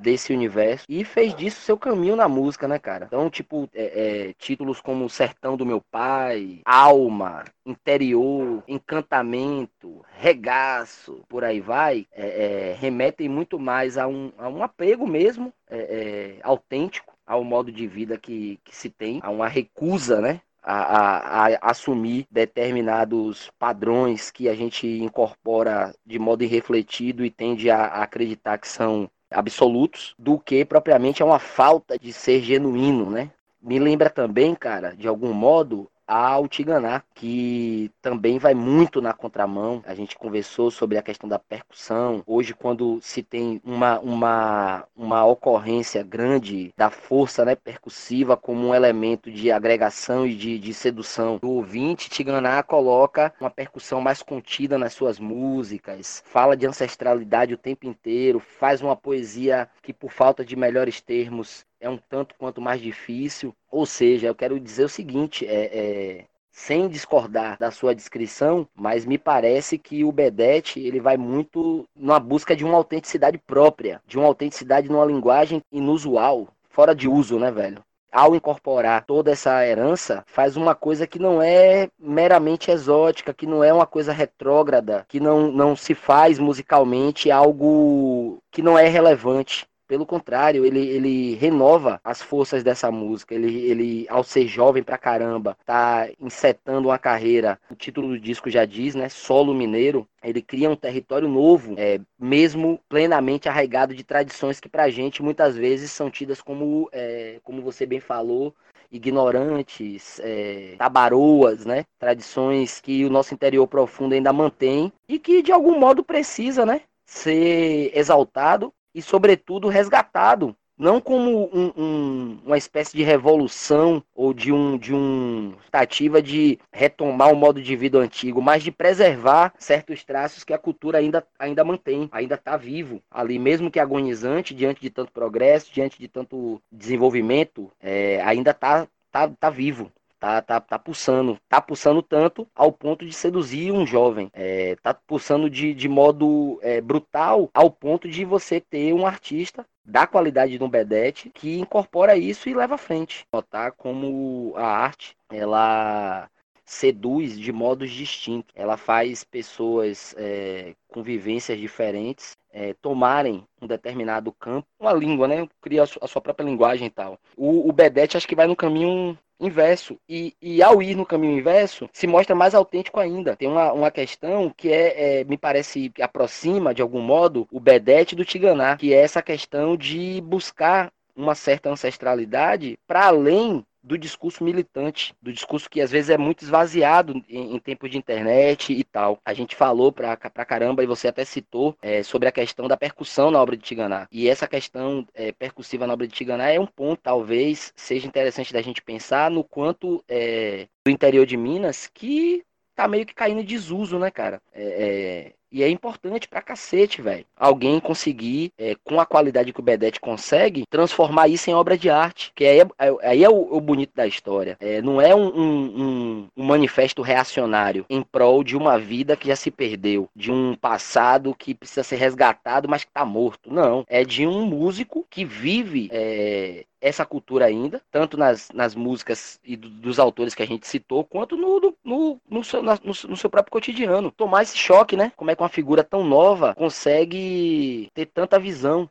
desse universo e fez disso seu caminho na música, né, cara? Então, tipo, é, é, títulos como Sertão do Meu Pai, Alma, Interior, Encantamento, Regaço, por aí vai, é, é remetem muito mais a um, a um apego mesmo é, é, autêntico ao modo de vida que, que se tem, a uma recusa, né? A, a, a, assumir determinados padrões que a gente incorpora de modo irrefletido e tende a, a acreditar que são absolutos, do que propriamente é uma falta de ser genuíno, né? Me lembra também, cara, de algum modo, ao Tiganá, que também vai muito na contramão. A gente conversou sobre a questão da percussão. Hoje, quando se tem uma, uma, uma ocorrência grande da força né, percussiva como um elemento de agregação e de, de sedução do ouvinte, Tiganá coloca uma percussão mais contida nas suas músicas, fala de ancestralidade o tempo inteiro, faz uma poesia que, por falta de melhores termos, é um tanto quanto mais difícil. Ou seja, eu quero dizer o seguinte: é, é, sem discordar da sua descrição, mas me parece que o Bedete ele vai muito na busca de uma autenticidade própria, de uma autenticidade numa linguagem inusual, fora de uso, né, velho? Ao incorporar toda essa herança, faz uma coisa que não é meramente exótica, que não é uma coisa retrógrada, que não, não se faz musicalmente algo que não é relevante. Pelo contrário, ele, ele renova as forças dessa música. Ele, ele, ao ser jovem pra caramba, tá insetando uma carreira. O título do disco já diz, né? Solo mineiro. Ele cria um território novo, é, mesmo plenamente arraigado de tradições que pra gente muitas vezes são tidas como, é, como você bem falou, ignorantes, é, tabaroas, né? Tradições que o nosso interior profundo ainda mantém e que de algum modo precisa, né? Ser exaltado e, sobretudo, resgatado. Não como um, um, uma espécie de revolução ou de um de um tentativa de retomar o modo de vida antigo, mas de preservar certos traços que a cultura ainda, ainda mantém, ainda está vivo ali, mesmo que agonizante diante de tanto progresso, diante de tanto desenvolvimento, é, ainda está tá, tá vivo tá, tá, tá pulsando. Tá pulsando tanto ao ponto de seduzir um jovem. É, tá pulsando de, de modo é, brutal ao ponto de você ter um artista da qualidade de um Bedete que incorpora isso e leva à frente. Notar como a arte, ela seduz de modos distintos. Ela faz pessoas é, com vivências diferentes é, tomarem um determinado campo, uma língua, né? Cria a sua própria linguagem e tal. O, o Bedete acho que vai no caminho inverso. E, e ao ir no caminho inverso, se mostra mais autêntico ainda. Tem uma, uma questão que é, é me parece, que aproxima de algum modo o Bedete do Tiganá, que é essa questão de buscar uma certa ancestralidade para além do discurso militante, do discurso que às vezes é muito esvaziado em, em tempos de internet e tal. A gente falou pra, pra caramba, e você até citou, é, sobre a questão da percussão na obra de Tiganá. E essa questão é, percussiva na obra de Tiganá é um ponto, talvez, seja interessante da gente pensar no quanto é, do interior de Minas que tá meio que caindo em desuso, né, cara? É, é, e é importante pra cacete, velho. Alguém conseguir, é, com a qualidade que o Bedete consegue, transformar isso em obra de arte. Que aí é, é aí é o, o, bonito da história. É, não é um, um, um, manifesto reacionário em prol de uma vida que já se perdeu, de um passado que precisa ser resgatado, mas que tá morto. Não. É de um músico que vive é, essa cultura ainda, tanto nas, nas músicas e do, dos autores que a gente citou, quanto no, no, no, no, seu, na, no, no, seu próprio cotidiano. Tomar esse choque, né? Como é que uma figura tão nova consegue ter tanta visão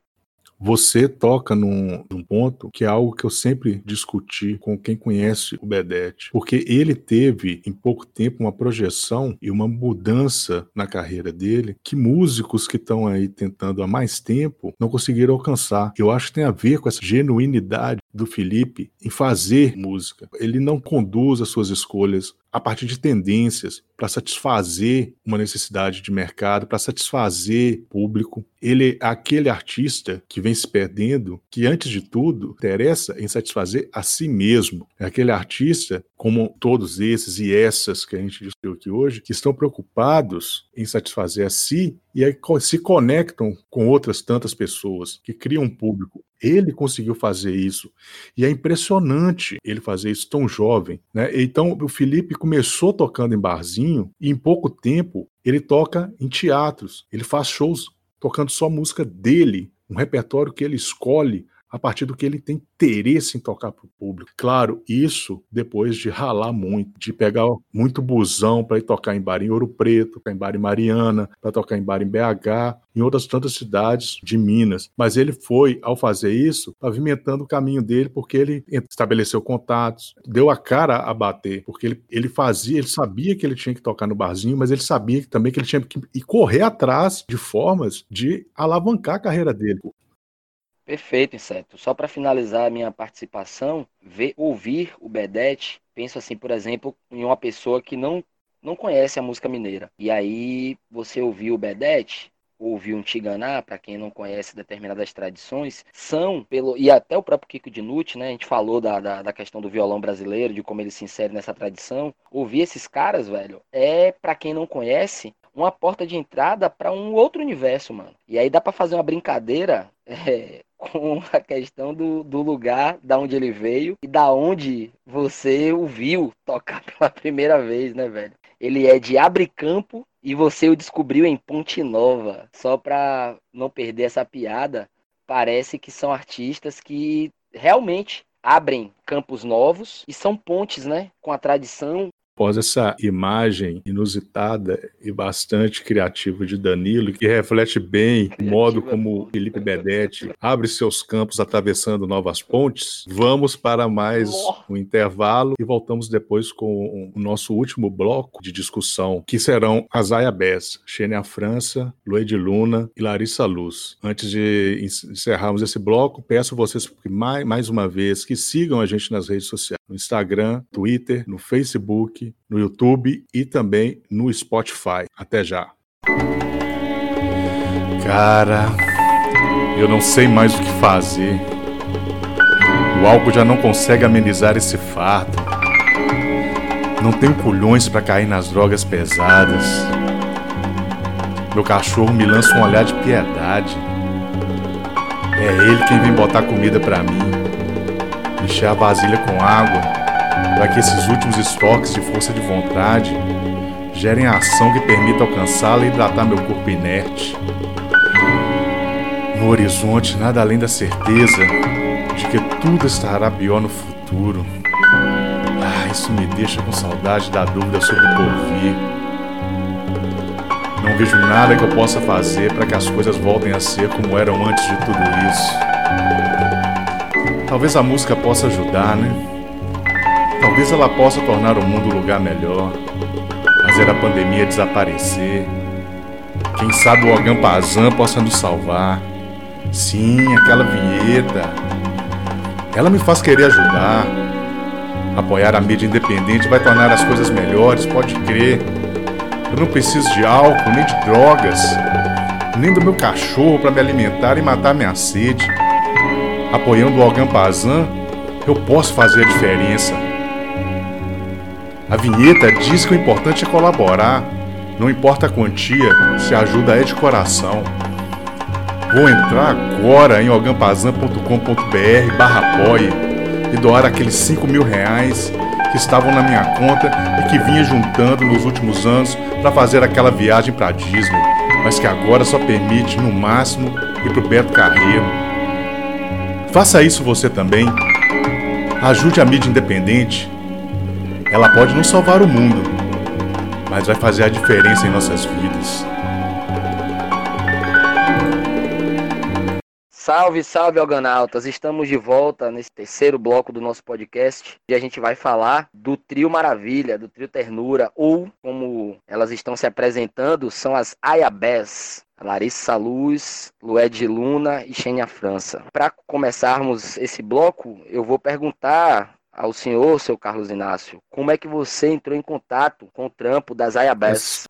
você toca num, num, ponto que é algo que eu sempre discuti com quem conhece o Bedete, porque ele teve em pouco tempo uma projeção e uma mudança na carreira dele que músicos que estão aí tentando há mais tempo não conseguiram alcançar. Eu acho que tem a ver com essa genuinidade do Felipe em fazer música. Ele não conduz as suas escolhas a partir de tendências para satisfazer uma necessidade de mercado, para satisfazer público. Ele é aquele artista que vem se perdendo, que antes de tudo interessa em satisfazer a si mesmo. É aquele artista, como todos esses e essas que a gente discutiu aqui hoje, que estão preocupados em satisfazer a si e aí se conectam com outras tantas pessoas, que criam um público. Ele conseguiu fazer isso. E é impressionante ele fazer isso tão jovem. Né? Então, o Felipe começou tocando em barzinho e em pouco tempo ele toca em teatros. Ele faz shows tocando só música dele, um repertório que ele escolhe a partir do que ele tem interesse em tocar para o público. Claro, isso depois de ralar muito, de pegar muito busão para ir tocar em bar em Ouro Preto, tocar em bar em Mariana, para tocar em bar em BH, em outras tantas cidades de Minas. Mas ele foi, ao fazer isso, pavimentando o caminho dele, porque ele estabeleceu contatos, deu a cara a bater, porque ele, ele fazia, ele sabia que ele tinha que tocar no barzinho, mas ele sabia também que ele tinha que correr atrás de formas de alavancar a carreira dele. Perfeito, Inseto. Só para finalizar a minha participação, ver, ouvir o Bedete, penso assim, por exemplo, em uma pessoa que não, não conhece a música mineira. E aí você ouvir o Bedete, ouvir um Tiganá, para quem não conhece determinadas tradições, são, pelo e até o próprio Kiko Dinucci, né? A gente falou da, da, da, questão do violão brasileiro, de como ele se insere nessa tradição. Ouvir esses caras, velho, é, para quem não conhece, uma porta de entrada para um outro universo, mano. E aí dá para fazer uma brincadeira. É, com a questão do, do lugar da onde ele veio e da onde você o viu tocar pela primeira vez, né, velho? Ele é de Abricampo e você o descobriu em Ponte Nova. Só para não perder essa piada, parece que são artistas que realmente abrem campos novos e são pontes, né, com a tradição após essa imagem inusitada e bastante criativa de Danilo, que reflete bem o modo como Felipe Benetti abre seus campos atravessando novas pontes, vamos para mais um intervalo e voltamos depois com o nosso último bloco de discussão, que serão as Ayabés, Xênia França, Luede Luna e Larissa Luz. Antes de encerrarmos esse bloco, peço vocês mais, mais uma vez que sigam a gente nas redes sociais, no Instagram, Twitter, no Facebook, no YouTube e também no Spotify. Até já. Cara, eu não sei mais o que fazer. O álcool já não consegue amenizar esse fardo. Não tenho culhões para cair nas drogas pesadas. Meu cachorro me lança um olhar de piedade. É ele quem vem botar comida para mim, encher a vasilha com água para que esses últimos estoques de força de vontade gerem a ação que permita alcançá-la e hidratar meu corpo inerte. No horizonte, nada além da certeza de que tudo estará pior no futuro. Ah, isso me deixa com saudade da dúvida sobre o porvir. Não vejo nada que eu possa fazer para que as coisas voltem a ser como eram antes de tudo isso. Talvez a música possa ajudar, né? Talvez ela possa tornar o mundo um lugar melhor, fazer a pandemia desaparecer. Quem sabe o Ogan Pazan possa nos salvar. Sim, aquela vinheta. Ela me faz querer ajudar. Apoiar a mídia independente vai tornar as coisas melhores, pode crer. Eu não preciso de álcool, nem de drogas, nem do meu cachorro para me alimentar e matar minha sede. Apoiando o Ogan Pazan, eu posso fazer a diferença. A vinheta diz que o importante é colaborar, não importa a quantia, se a ajuda é de coração. Vou entrar agora em ogampazan.com.br barra e doar aqueles 5 mil reais que estavam na minha conta e que vinha juntando nos últimos anos para fazer aquela viagem para Disney, mas que agora só permite, no máximo, ir para o Beto Carreiro. Faça isso você também. Ajude a mídia independente ela pode não salvar o mundo, mas vai fazer a diferença em nossas vidas. Salve, salve, Alganautas! Estamos de volta nesse terceiro bloco do nosso podcast e a gente vai falar do trio Maravilha, do trio Ternura, ou como elas estão se apresentando, são as Ayabés. Larissa Luz, Lued Luna e Xenia França. Para começarmos esse bloco, eu vou perguntar ao senhor, seu Carlos Inácio, como é que você entrou em contato com o trampo das Ayabés?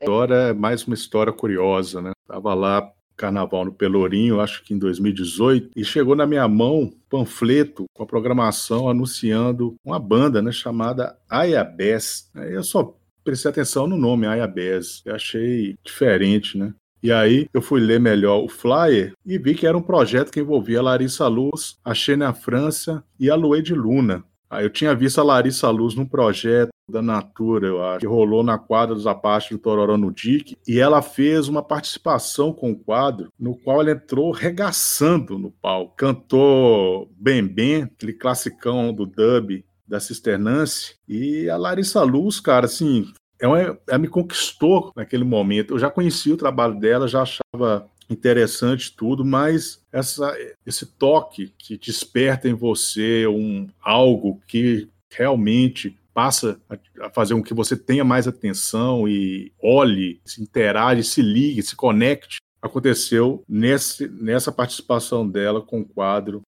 História é mais uma história curiosa, né? Tava lá Carnaval no Pelourinho, acho que em 2018, e chegou na minha mão um panfleto com a programação anunciando uma banda né, chamada Ayabés. Eu só prestei atenção no nome Ayabés, eu achei diferente, né? E aí eu fui ler melhor o flyer e vi que era um projeto que envolvia a Larissa Luz, a Xênia França e a Lued Luna. Aí eu tinha visto a Larissa Luz num projeto da Natura, eu acho, que rolou na quadra dos Apaches do Tororó no DIC, e ela fez uma participação com o quadro, no qual ela entrou regaçando no palco. Cantou Bem Bem, aquele classicão do dub da Cisternance, e a Larissa Luz, cara, assim, ela, ela me conquistou naquele momento. Eu já conhecia o trabalho dela, já achava interessante tudo, mas essa, esse toque que desperta em você um algo que realmente passa a fazer com que você tenha mais atenção e olhe, se interage, se ligue, se conecte, aconteceu nesse, nessa participação dela com o quadro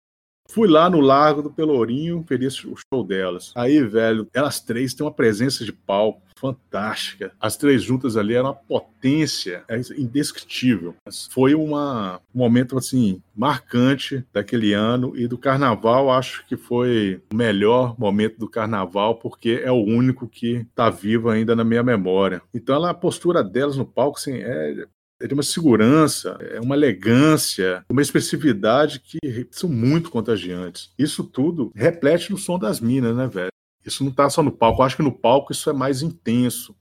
Fui lá no Largo do Pelourinho, feliz o show delas. Aí, velho, elas três têm uma presença de palco fantástica. As três juntas ali eram uma potência é indescritível. Foi uma, um momento assim marcante daquele ano e do carnaval, acho que foi o melhor momento do carnaval porque é o único que está vivo ainda na minha memória. Então, a postura delas no palco assim, é é de uma segurança, é uma elegância, uma expressividade que são muito contagiantes. Isso tudo reflete no som das minas, né, velho? Isso não está só no palco. Eu acho que no palco isso é mais intenso.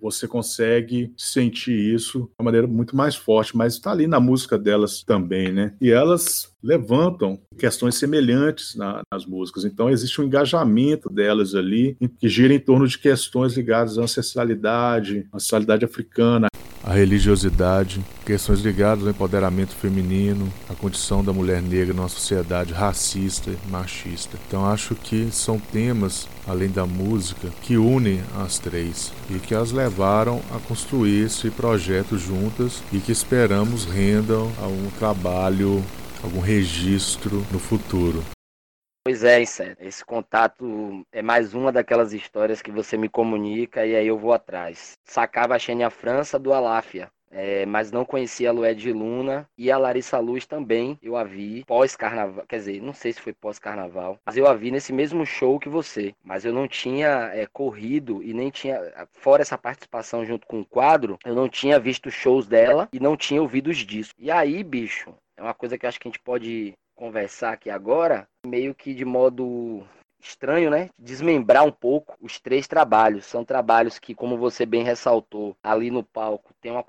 Você consegue sentir isso de uma maneira muito mais forte, mas está ali na música delas também, né? E elas levantam questões semelhantes na, nas músicas. Então existe um engajamento delas ali que gira em torno de questões ligadas à ancestralidade, ancestralidade africana, a religiosidade, questões ligadas ao empoderamento feminino, a condição da mulher negra numa sociedade racista e machista. Então acho que são temas, além da música, que unem as três e que as levaram a construir esse projeto juntas e que esperamos rendam a um trabalho, algum registro no futuro. Pois é, esse contato é mais uma daquelas histórias que você me comunica e aí eu vou atrás. Sacava a Xenia França do Aláfia, é, mas não conhecia a Lued Luna e a Larissa Luz também. Eu a vi pós-carnaval, quer dizer, não sei se foi pós-carnaval, mas eu a vi nesse mesmo show que você. Mas eu não tinha é, corrido e nem tinha, fora essa participação junto com o quadro, eu não tinha visto shows dela e não tinha ouvido os discos. E aí, bicho, é uma coisa que acho que a gente pode conversar aqui agora, meio que de modo estranho, né? Desmembrar um pouco os três trabalhos. São trabalhos que, como você bem ressaltou, ali no palco tem uma,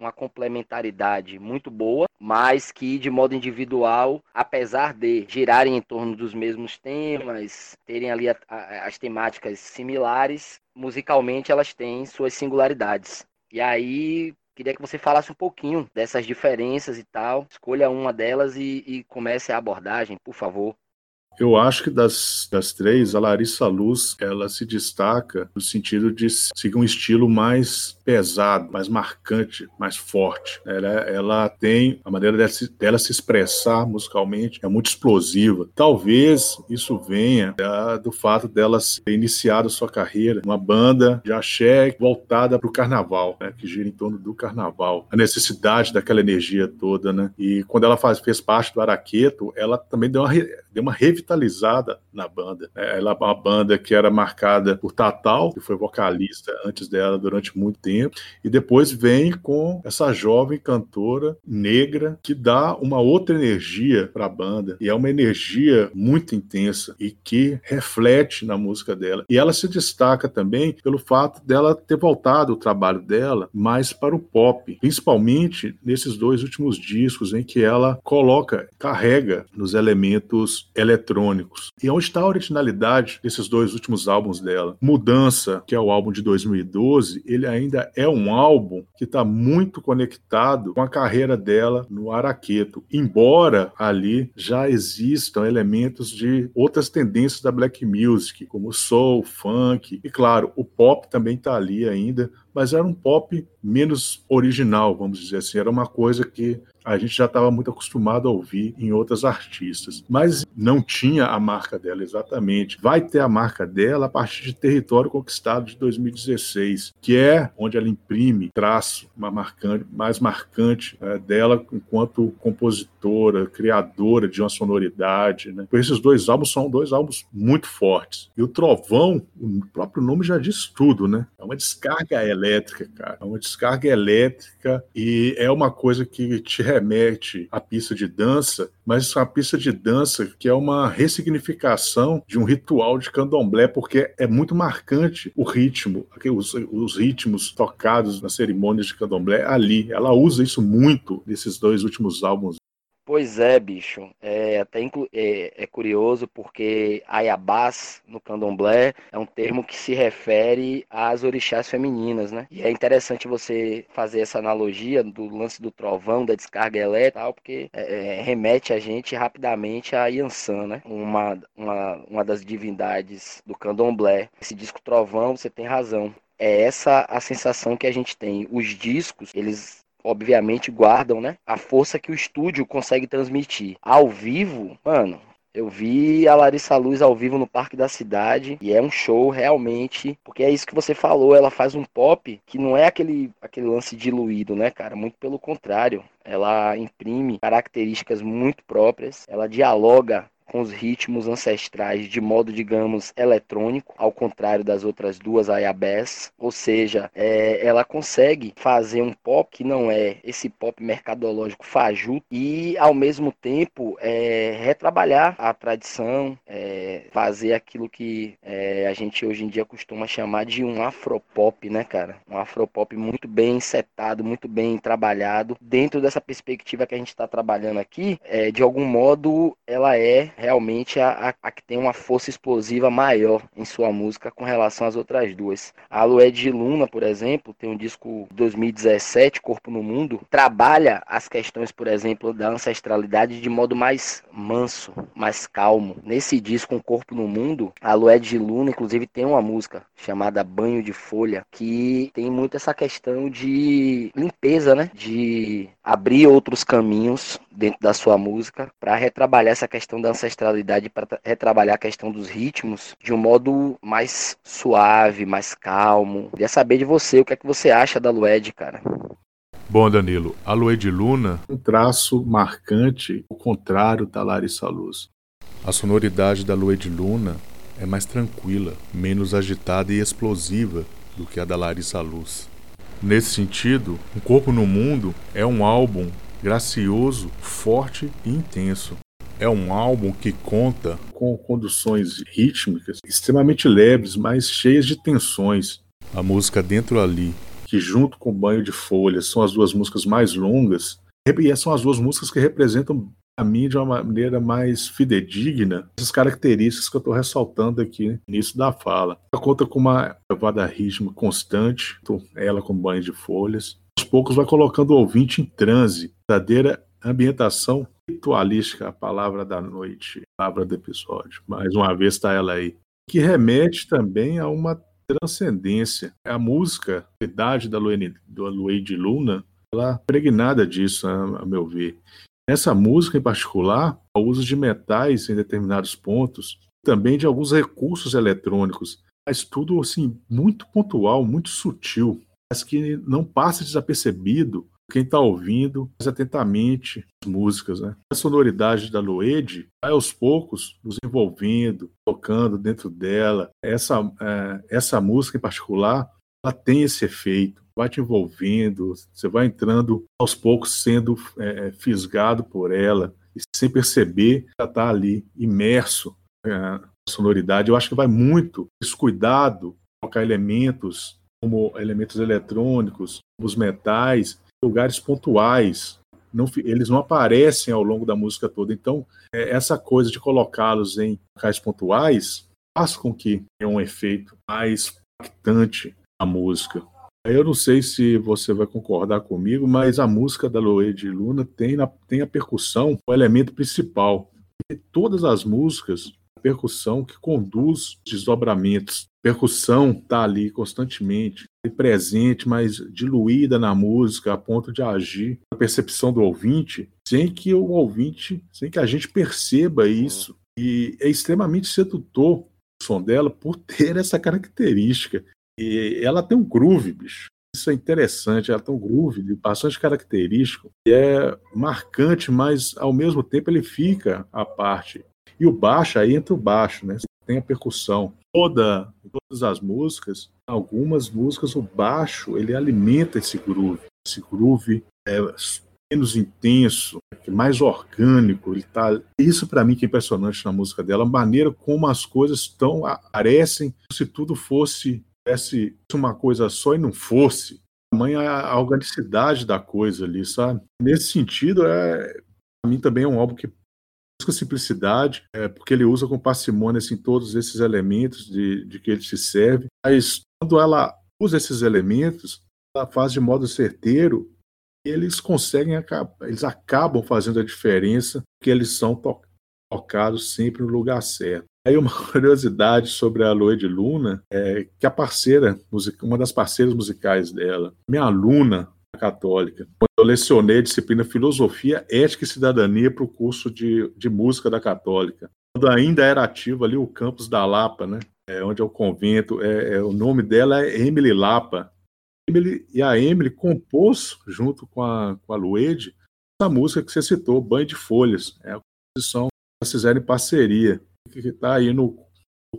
uma complementaridade muito boa, mas que de modo individual, apesar de girarem em torno dos mesmos temas, terem ali a, a, as temáticas similares, musicalmente elas têm suas singularidades. E aí, Queria que você falasse um pouquinho dessas diferenças e tal. Escolha uma delas e, e comece a abordagem, por favor. Eu acho que das, das três, a Larissa Luz, ela se destaca no sentido de seguir um estilo mais pesado, mais marcante, mais forte. Ela, ela tem a maneira dela se, dela se expressar musicalmente, é muito explosiva. Talvez isso venha é, do fato dela ter iniciado sua carreira numa banda de axé voltada para o carnaval, né, que gira em torno do carnaval. A necessidade daquela energia toda, né? E quando ela faz, fez parte do Araqueto, ela também deu uma, deu uma revitalizada na banda. É, ela é uma banda que era marcada por Tatal, que foi vocalista antes dela durante muito tempo, e depois vem com essa jovem cantora negra que dá uma outra energia para a banda, e é uma energia muito intensa e que reflete na música dela. E ela se destaca também pelo fato dela ter voltado o trabalho dela mais para o pop, principalmente nesses dois últimos discos em que ela coloca, carrega nos elementos eletrônicos eletrônicos. E onde está a originalidade desses dois últimos álbuns dela? Mudança, que é o álbum de 2012, ele ainda é um álbum que está muito conectado com a carreira dela no Araqueto, embora ali já existam elementos de outras tendências da black music, como soul, funk, e claro, o pop também está ali ainda, mas era um pop menos original, vamos dizer assim. Era uma coisa que a gente já estava muito acostumado a ouvir em outras artistas, mas não tinha a marca dela exatamente. Vai ter a marca dela a partir de Território Conquistado de 2016, que é onde ela imprime traço mais marcante é, dela enquanto compositora, criadora de uma sonoridade. Né? Esses dois álbuns são dois álbuns muito fortes. E o Trovão, o próprio nome já diz tudo, né? É uma descarga elétrica, cara. É uma descarga elétrica e é uma coisa que te remete à pista de dança, mas a pista de dança que é uma ressignificação de um ritual de candomblé, porque é muito marcante o ritmo, os, os ritmos tocados nas cerimônias de candomblé ali. Ela usa isso muito nesses dois últimos álbuns Pois é, bicho. É até é, é, curioso porque Ayabás no candomblé é um termo que se refere às orixás femininas, né? E é interessante você fazer essa analogia do lance do trovão, da descarga elétrica, porque é, é, remete a gente rapidamente a Yansan, né? Uma, uma, uma das divindades do candomblé. Esse disco trovão, você tem razão é essa a sensação que a gente tem. Os discos, eles obviamente guardam, né, a força que o estúdio consegue transmitir. Ao vivo, mano, eu vi a Larissa Luz ao vivo no Parque da Cidade e é um show realmente, porque é isso que você falou, ela faz um pop que não é aquele, aquele lance diluído, né, cara? Muito pelo contrário, ela imprime características muito próprias, ela dialoga com os ritmos ancestrais de modo, digamos, eletrônico, ao contrário das outras duas ayabés, ou seja, é, ela consegue fazer um pop que não é esse pop mercadológico fajuto e, ao mesmo tempo, é, retrabalhar a tradição, é, fazer aquilo que é, a gente hoje em dia costuma chamar de um afropop, né, cara? Um afropop muito bem setado, muito bem trabalhado. Dentro dessa perspectiva que a gente está trabalhando aqui, é, de algum modo, ela é realmente a, a, que tem uma força explosiva maior em sua música com relação às outras duas. A Lued Luna, por exemplo, tem um disco 2017, Corpo no Mundo, trabalha as questões, por exemplo, da ancestralidade de modo mais manso, mais calmo. Nesse disco, um Corpo no Mundo, a Lued Luna, inclusive, tem uma música chamada Banho de Folha, que tem muito essa questão de limpeza, né? De abrir outros caminhos dentro da sua música para retrabalhar essa questão da ancestralidade, para retrabalhar a questão dos ritmos de um modo mais suave, mais calmo. Queria saber de você o que é que você acha da Lued, cara. Bom, Danilo, a Lued Luna, um traço marcante, o contrário da Larissa Luz. A sonoridade da Lued Luna é mais tranquila, menos agitada e explosiva do que a da Larissa Luz. Nesse sentido, Um Corpo no Mundo é um álbum gracioso, forte e intenso. É um álbum que conta com conduções rítmicas extremamente leves, mas cheias de tensões. A música Dentro Ali, que junto com Banho de Folhas são as duas músicas mais longas, e são as duas músicas que representam a mim de uma maneira mais fidedigna essas características que eu estou ressaltando aqui no início da fala. Ela conta com uma levada ritmo constante, ela com banho de folhas. Aos poucos vai colocando o ouvinte em transe, verdadeira ambientação ritualística, a palavra da noite, a palavra do episódio. Mais uma vez está ela aí. Que remete também a uma transcendência. A música, a idade da Luede Luna, ela é pregnada disso, a meu ver. Nessa música em particular, o uso de metais em determinados pontos, também de alguns recursos eletrônicos, mas tudo assim muito pontual, muito sutil, mas que não passa desapercebido quem está ouvindo mais atentamente as músicas. Né? A sonoridade da Loed vai aos poucos nos envolvendo, tocando dentro dela. Essa, é, essa música em particular, ela tem esse efeito vai te envolvendo, você vai entrando aos poucos sendo é, é fisgado por ela, e sem perceber ela está ali imerso é, na sonoridade. Eu acho que vai muito esse cuidado colocar elementos como elementos eletrônicos, os metais, lugares pontuais não, eles não aparecem ao longo da música toda. Então, é, essa coisa de colocá-los em locais pontuais faz com que tenha um efeito mais impactante na música. Eu não sei se você vai concordar comigo, mas a música da Loe de Luna tem, na, tem a percussão o elemento principal. E todas as músicas, a percussão que conduz desdobramentos. Percussão está ali constantemente, presente, mas diluída na música, a ponto de agir na percepção do ouvinte, sem que o ouvinte, sem que a gente perceba isso. E é extremamente sedutor o som dela por ter essa característica. E ela tem um groove, bicho. Isso é interessante, ela tem um groove bastante característico, e é marcante, mas ao mesmo tempo ele fica à parte. E o baixo, aí entra o baixo, né? Tem a percussão. Toda, todas as músicas, algumas músicas, o baixo, ele alimenta esse groove. Esse groove é menos intenso, mais orgânico. Ele tá... Isso para mim que é impressionante na música dela, a maneira como as coisas estão aparecem, se tudo fosse tivesse uma coisa só e não fosse, tamanha a organicidade da coisa ali, sabe? Nesse sentido, é, para mim também é um álbum que busca simplicidade, é, porque ele usa com parcimônia assim, todos esses elementos de, de que ele se serve, mas quando ela usa esses elementos, ela faz de modo certeiro e eles conseguem, eles acabam fazendo a diferença, porque eles são tocados sempre no lugar certo. Aí uma curiosidade sobre a Loe de Luna é que a parceira, uma das parceiras musicais dela, minha aluna católica, quando eu lecionei a disciplina Filosofia, Ética e Cidadania para o curso de, de música da Católica, quando ainda era ativo ali o campus da Lapa, né? É, onde é o convento, é, é, o nome dela é Emily Lapa. Emily, e a Emily compôs, junto com a, com a Luede, essa música que você citou, Banho de Folhas. É a composição que elas fizeram em parceria que está aí no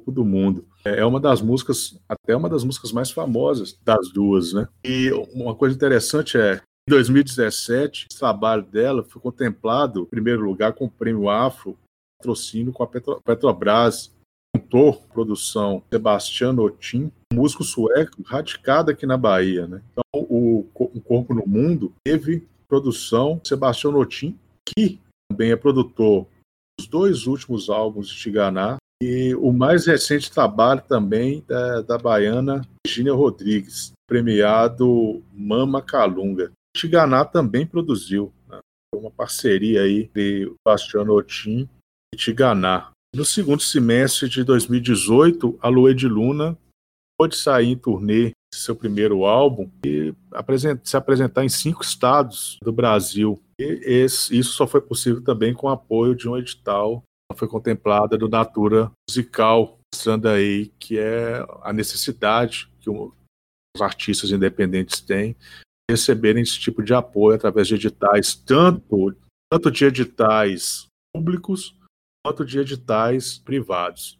do mundo. É, uma das músicas, até uma das músicas mais famosas das duas, né? E uma coisa interessante é, em 2017, o trabalho dela foi contemplado, em primeiro lugar, com o Prêmio Afro, patrocínio com a Petro, Petrobras, cantor, produção, Sebastião Otim, músico sueco, radicado aqui na Bahia, né? Então, o, o Corpo no Mundo teve produção Sebastião Otim, que também é produtor os dois últimos álbuns de Tiganá e o mais recente trabalho também da, da baiana Virginia Rodrigues, premiado Mama Calunga. Tiganá também produziu né? uma parceria aí entre Bastiano Otim e Tiganá. No segundo semestre de 2018, a Lua de Luna pôde sair em turnê seu primeiro álbum e se apresentar em cinco estados do Brasil. E esse, isso só foi possível também com o apoio de um edital foi contemplada do Natura Musical, mostrando aí que é a necessidade que os artistas independentes têm receberem esse tipo de apoio através de editais, tanto, tanto de editais públicos quanto de editais privados.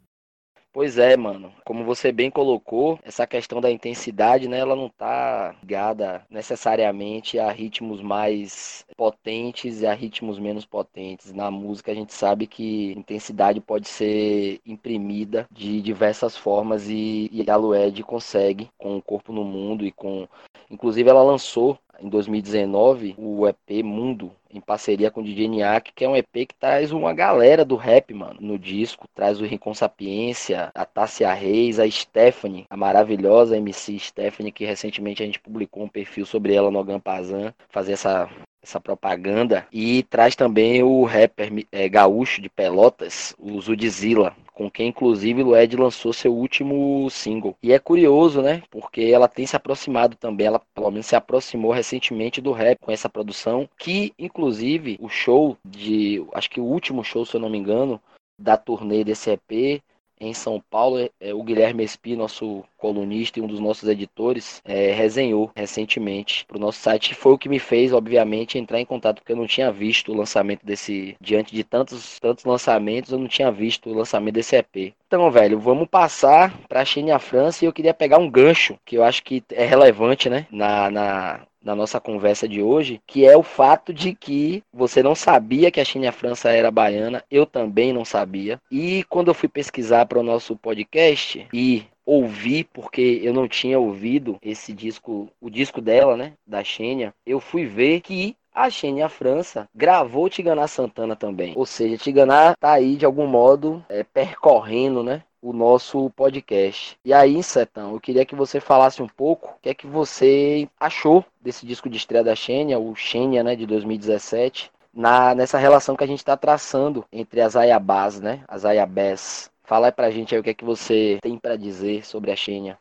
Pois é, mano. Como você bem colocou, essa questão da intensidade, né, ela não tá ligada necessariamente a ritmos mais potentes e a ritmos menos potentes. Na música a gente sabe que intensidade pode ser imprimida de diversas formas e, e a Lued consegue com o corpo no mundo e com inclusive ela lançou em 2019 o EP Mundo em parceria com o DJ Niak, que é um EP que traz uma galera do rap, mano, no disco. Traz o Rincon Sapiência, a Tássia Reis, a Stephanie, a maravilhosa MC Stephanie, que recentemente a gente publicou um perfil sobre ela no Gampazan, fazer essa essa propaganda e traz também o rapper é, gaúcho de Pelotas, o Zudzilla, com quem inclusive o Ed lançou seu último single. E é curioso, né? Porque ela tem se aproximado também, ela pelo menos se aproximou recentemente do rap com essa produção, que inclusive o show de, acho que o último show, se eu não me engano, da turnê desse EP em São Paulo, é, é, o Guilherme Espi, nosso colunista e um dos nossos editores, é, resenhou recentemente para o nosso site. Foi o que me fez, obviamente, entrar em contato, porque eu não tinha visto o lançamento desse. Diante de tantos, tantos lançamentos, eu não tinha visto o lançamento desse EP. Então, velho, vamos passar para a China e a França e eu queria pegar um gancho que eu acho que é relevante, né, na, na na nossa conversa de hoje, que é o fato de que você não sabia que a China França era baiana, eu também não sabia. E quando eu fui pesquisar para o nosso podcast e ouvi, porque eu não tinha ouvido esse disco, o disco dela, né, da Xênia, eu fui ver que a Xenia França gravou Tiganá Santana também. Ou seja, Tiganá tá aí de algum modo é, percorrendo, né? O nosso podcast. E aí, Setão, eu queria que você falasse um pouco o que é que você achou desse disco de estreia da Xenia, o Xenia, né, de 2017, na, nessa relação que a gente está traçando entre as Ayabás, né, as Ayabés. Fala aí pra gente aí o que é que você tem para dizer sobre a Xenia.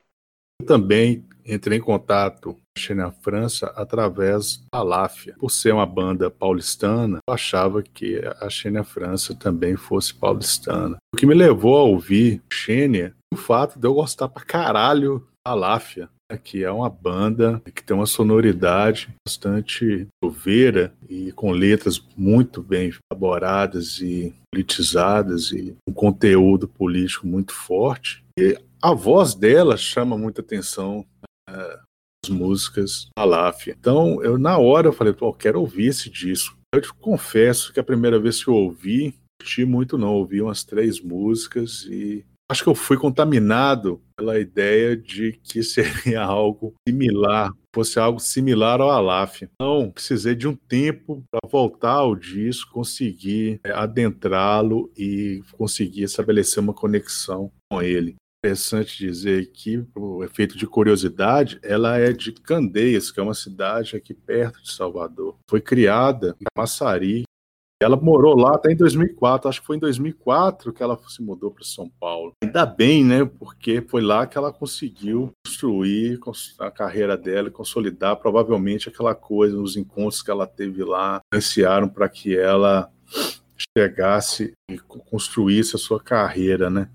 Também entrei em contato na França através da Láfia. Por ser uma banda paulistana, eu achava que a Xênia França também fosse paulistana. O que me levou a ouvir Xênia, o fato de eu gostar pra caralho da Láfia, que é uma banda que tem uma sonoridade bastante oveira e com letras muito bem elaboradas e politizadas e um conteúdo político muito forte. E a voz dela chama muita atenção uh, as músicas da Láfia. Então, eu na hora eu falei, pô, eu quero ouvir esse disco. Eu te confesso que a primeira vez que eu ouvi, curti muito não, ouvi umas três músicas e acho que eu fui contaminado pela ideia de que seria algo similar, fosse algo similar ao Alaf. Então, precisei de um tempo para voltar ao disco, conseguir é, adentrá-lo e conseguir estabelecer uma conexão com ele interessante dizer que, o efeito de curiosidade, ela é de Candeias, que é uma cidade aqui perto de Salvador. Foi criada em Massari. Ela morou lá até em 2004. Acho que foi em 2004 que ela se mudou para São Paulo. Ainda bem, né? Porque foi lá que ela conseguiu construir a carreira dela e consolidar provavelmente aquela coisa, os encontros que ela teve lá, influenciaram para que ela chegasse e construísse a sua carreira, né?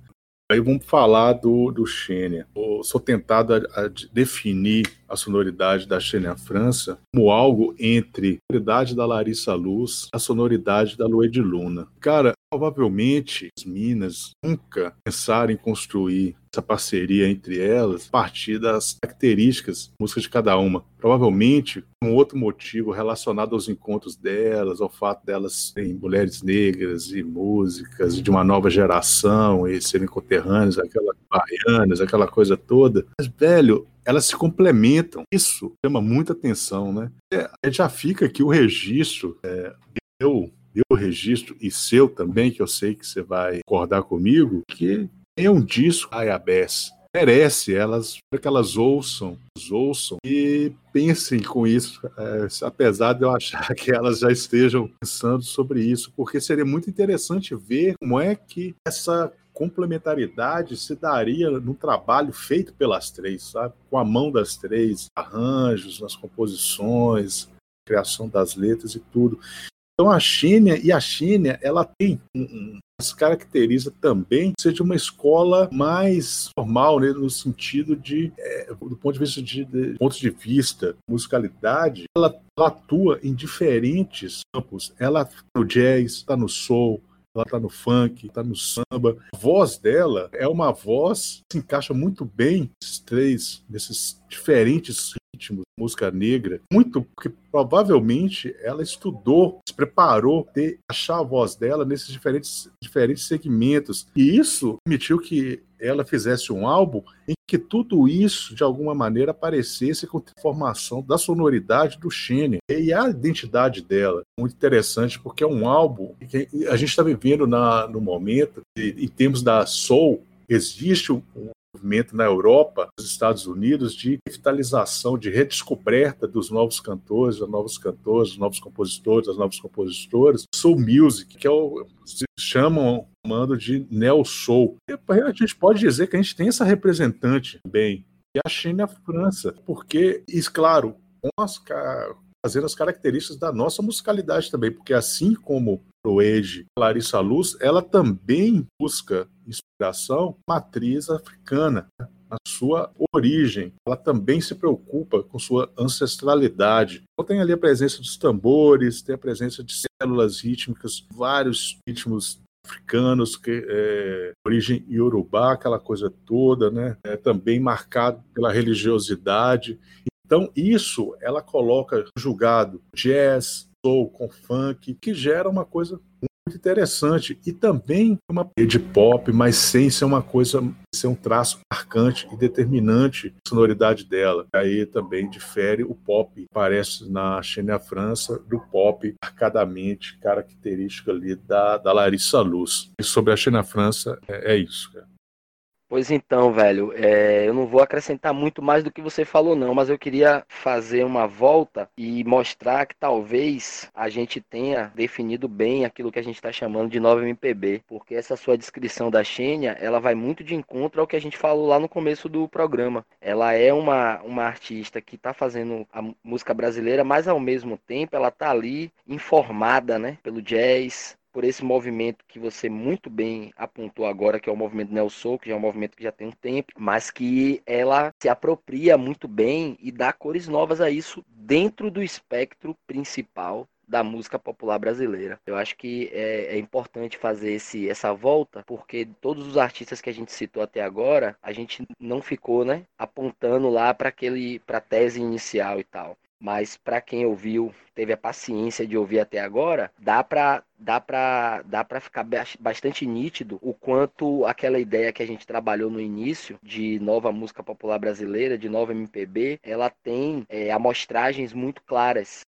Aí vamos falar do, do Xênia. Eu sou tentado a, a, definir a sonoridade da Xênia França como algo entre a sonoridade da Larissa Luz e a sonoridade da Lued Luna. Cara, provavelmente as Minas nunca pensaram em construir essa parceria entre elas a partir das características músicas de cada uma. Provavelmente um outro motivo relacionado aos encontros delas, ao fato delas serem mulheres negras e músicas de uma nova geração e serem conterrâneas, aquelas baianas, aquela coisa toda. Mas, velho, elas se complementam. Isso chama muita atenção, né? É, já fica aqui o registro. É, eu meu registro e seu também, que eu sei que você vai acordar comigo, que é um disco Ayabés. Merece elas, para que elas ouçam, ouçam e pensem com isso, é, apesar de eu achar que elas já estejam pensando sobre isso, porque seria muito interessante ver como é que essa complementaridade se daria no trabalho feito pelas três, sabe? Com a mão das três, arranjos, nas composições, criação das letras e tudo. Então a China e a China ela tem um, se caracteriza também de uma escola mais formal, né, no sentido de, é, do ponto de vista de, de, ponto de vista, musicalidade, ela, ela atua em diferentes campos. Ela está no jazz, está no soul, ela está no funk, está no samba. A voz dela é uma voz que se encaixa muito bem nesses três, nesses diferentes ritmos, música negra, muito porque provavelmente ela estudou, se preparou de achar a voz dela nesses diferentes, diferentes segmentos. E isso permitiu que ela fizesse um álbum em que tudo isso, de alguma maneira, aparecesse com informação da sonoridade do Shane e a identidade dela. Muito interessante, porque é um álbum que a gente está vivendo na, no momento, em termos da soul, existe um, movimento na Europa, nos Estados Unidos, de revitalização, de redescoberta dos novos cantores, dos novos cantores, dos novos compositores, das novas compositoras, soul music, que é o se chamam chamando de neo soul. E a gente pode dizer que a gente tem essa representante bem, que é a China e a França, porque, isso, claro, com as, fazendo as características da nossa musicalidade também, porque assim como o Age, Larissa Luz, ela também busca inspiração matriz africana, na sua origem. Ela também se preocupa com sua ancestralidade. Então tem ali a presença dos tambores, tem a presença de células rítmicas, vários ritmos africanos, que é, origem iorubá, aquela coisa toda, né? É, também marcado pela religiosidade. Então isso ela coloca julgado jazz, soul com funk, que gera uma coisa muito interessante e também uma de pop, mas sem ser uma coisa, ser um traço marcante e determinante a sonoridade dela. Aí também difere o pop, parece na Xenia França, do pop marcadamente característica ali da, da Larissa Luz. E sobre a Xenia França, é, é isso, cara. Pois então, velho, é, eu não vou acrescentar muito mais do que você falou, não, mas eu queria fazer uma volta e mostrar que talvez a gente tenha definido bem aquilo que a gente está chamando de nova MPB, porque essa sua descrição da Xênia, ela vai muito de encontro ao que a gente falou lá no começo do programa. Ela é uma, uma artista que está fazendo a música brasileira, mas ao mesmo tempo ela está ali informada, né, pelo jazz, por esse movimento que você muito bem apontou agora, que é o movimento Neo Soul, que já é um movimento que já tem um tempo, mas que ela se apropria muito bem e dá cores novas a isso dentro do espectro principal da música popular brasileira. Eu acho que é, é, importante fazer esse, essa volta, porque todos os artistas que a gente citou até agora, a gente não ficou, né, apontando lá para aquele, para tese inicial e tal mas para quem ouviu, teve a paciência de ouvir até agora, dá para dá para dá para ficar bastante nítido o quanto aquela ideia que a gente trabalhou no início de nova música popular brasileira, de nova MPB, ela tem é, amostragens muito claras,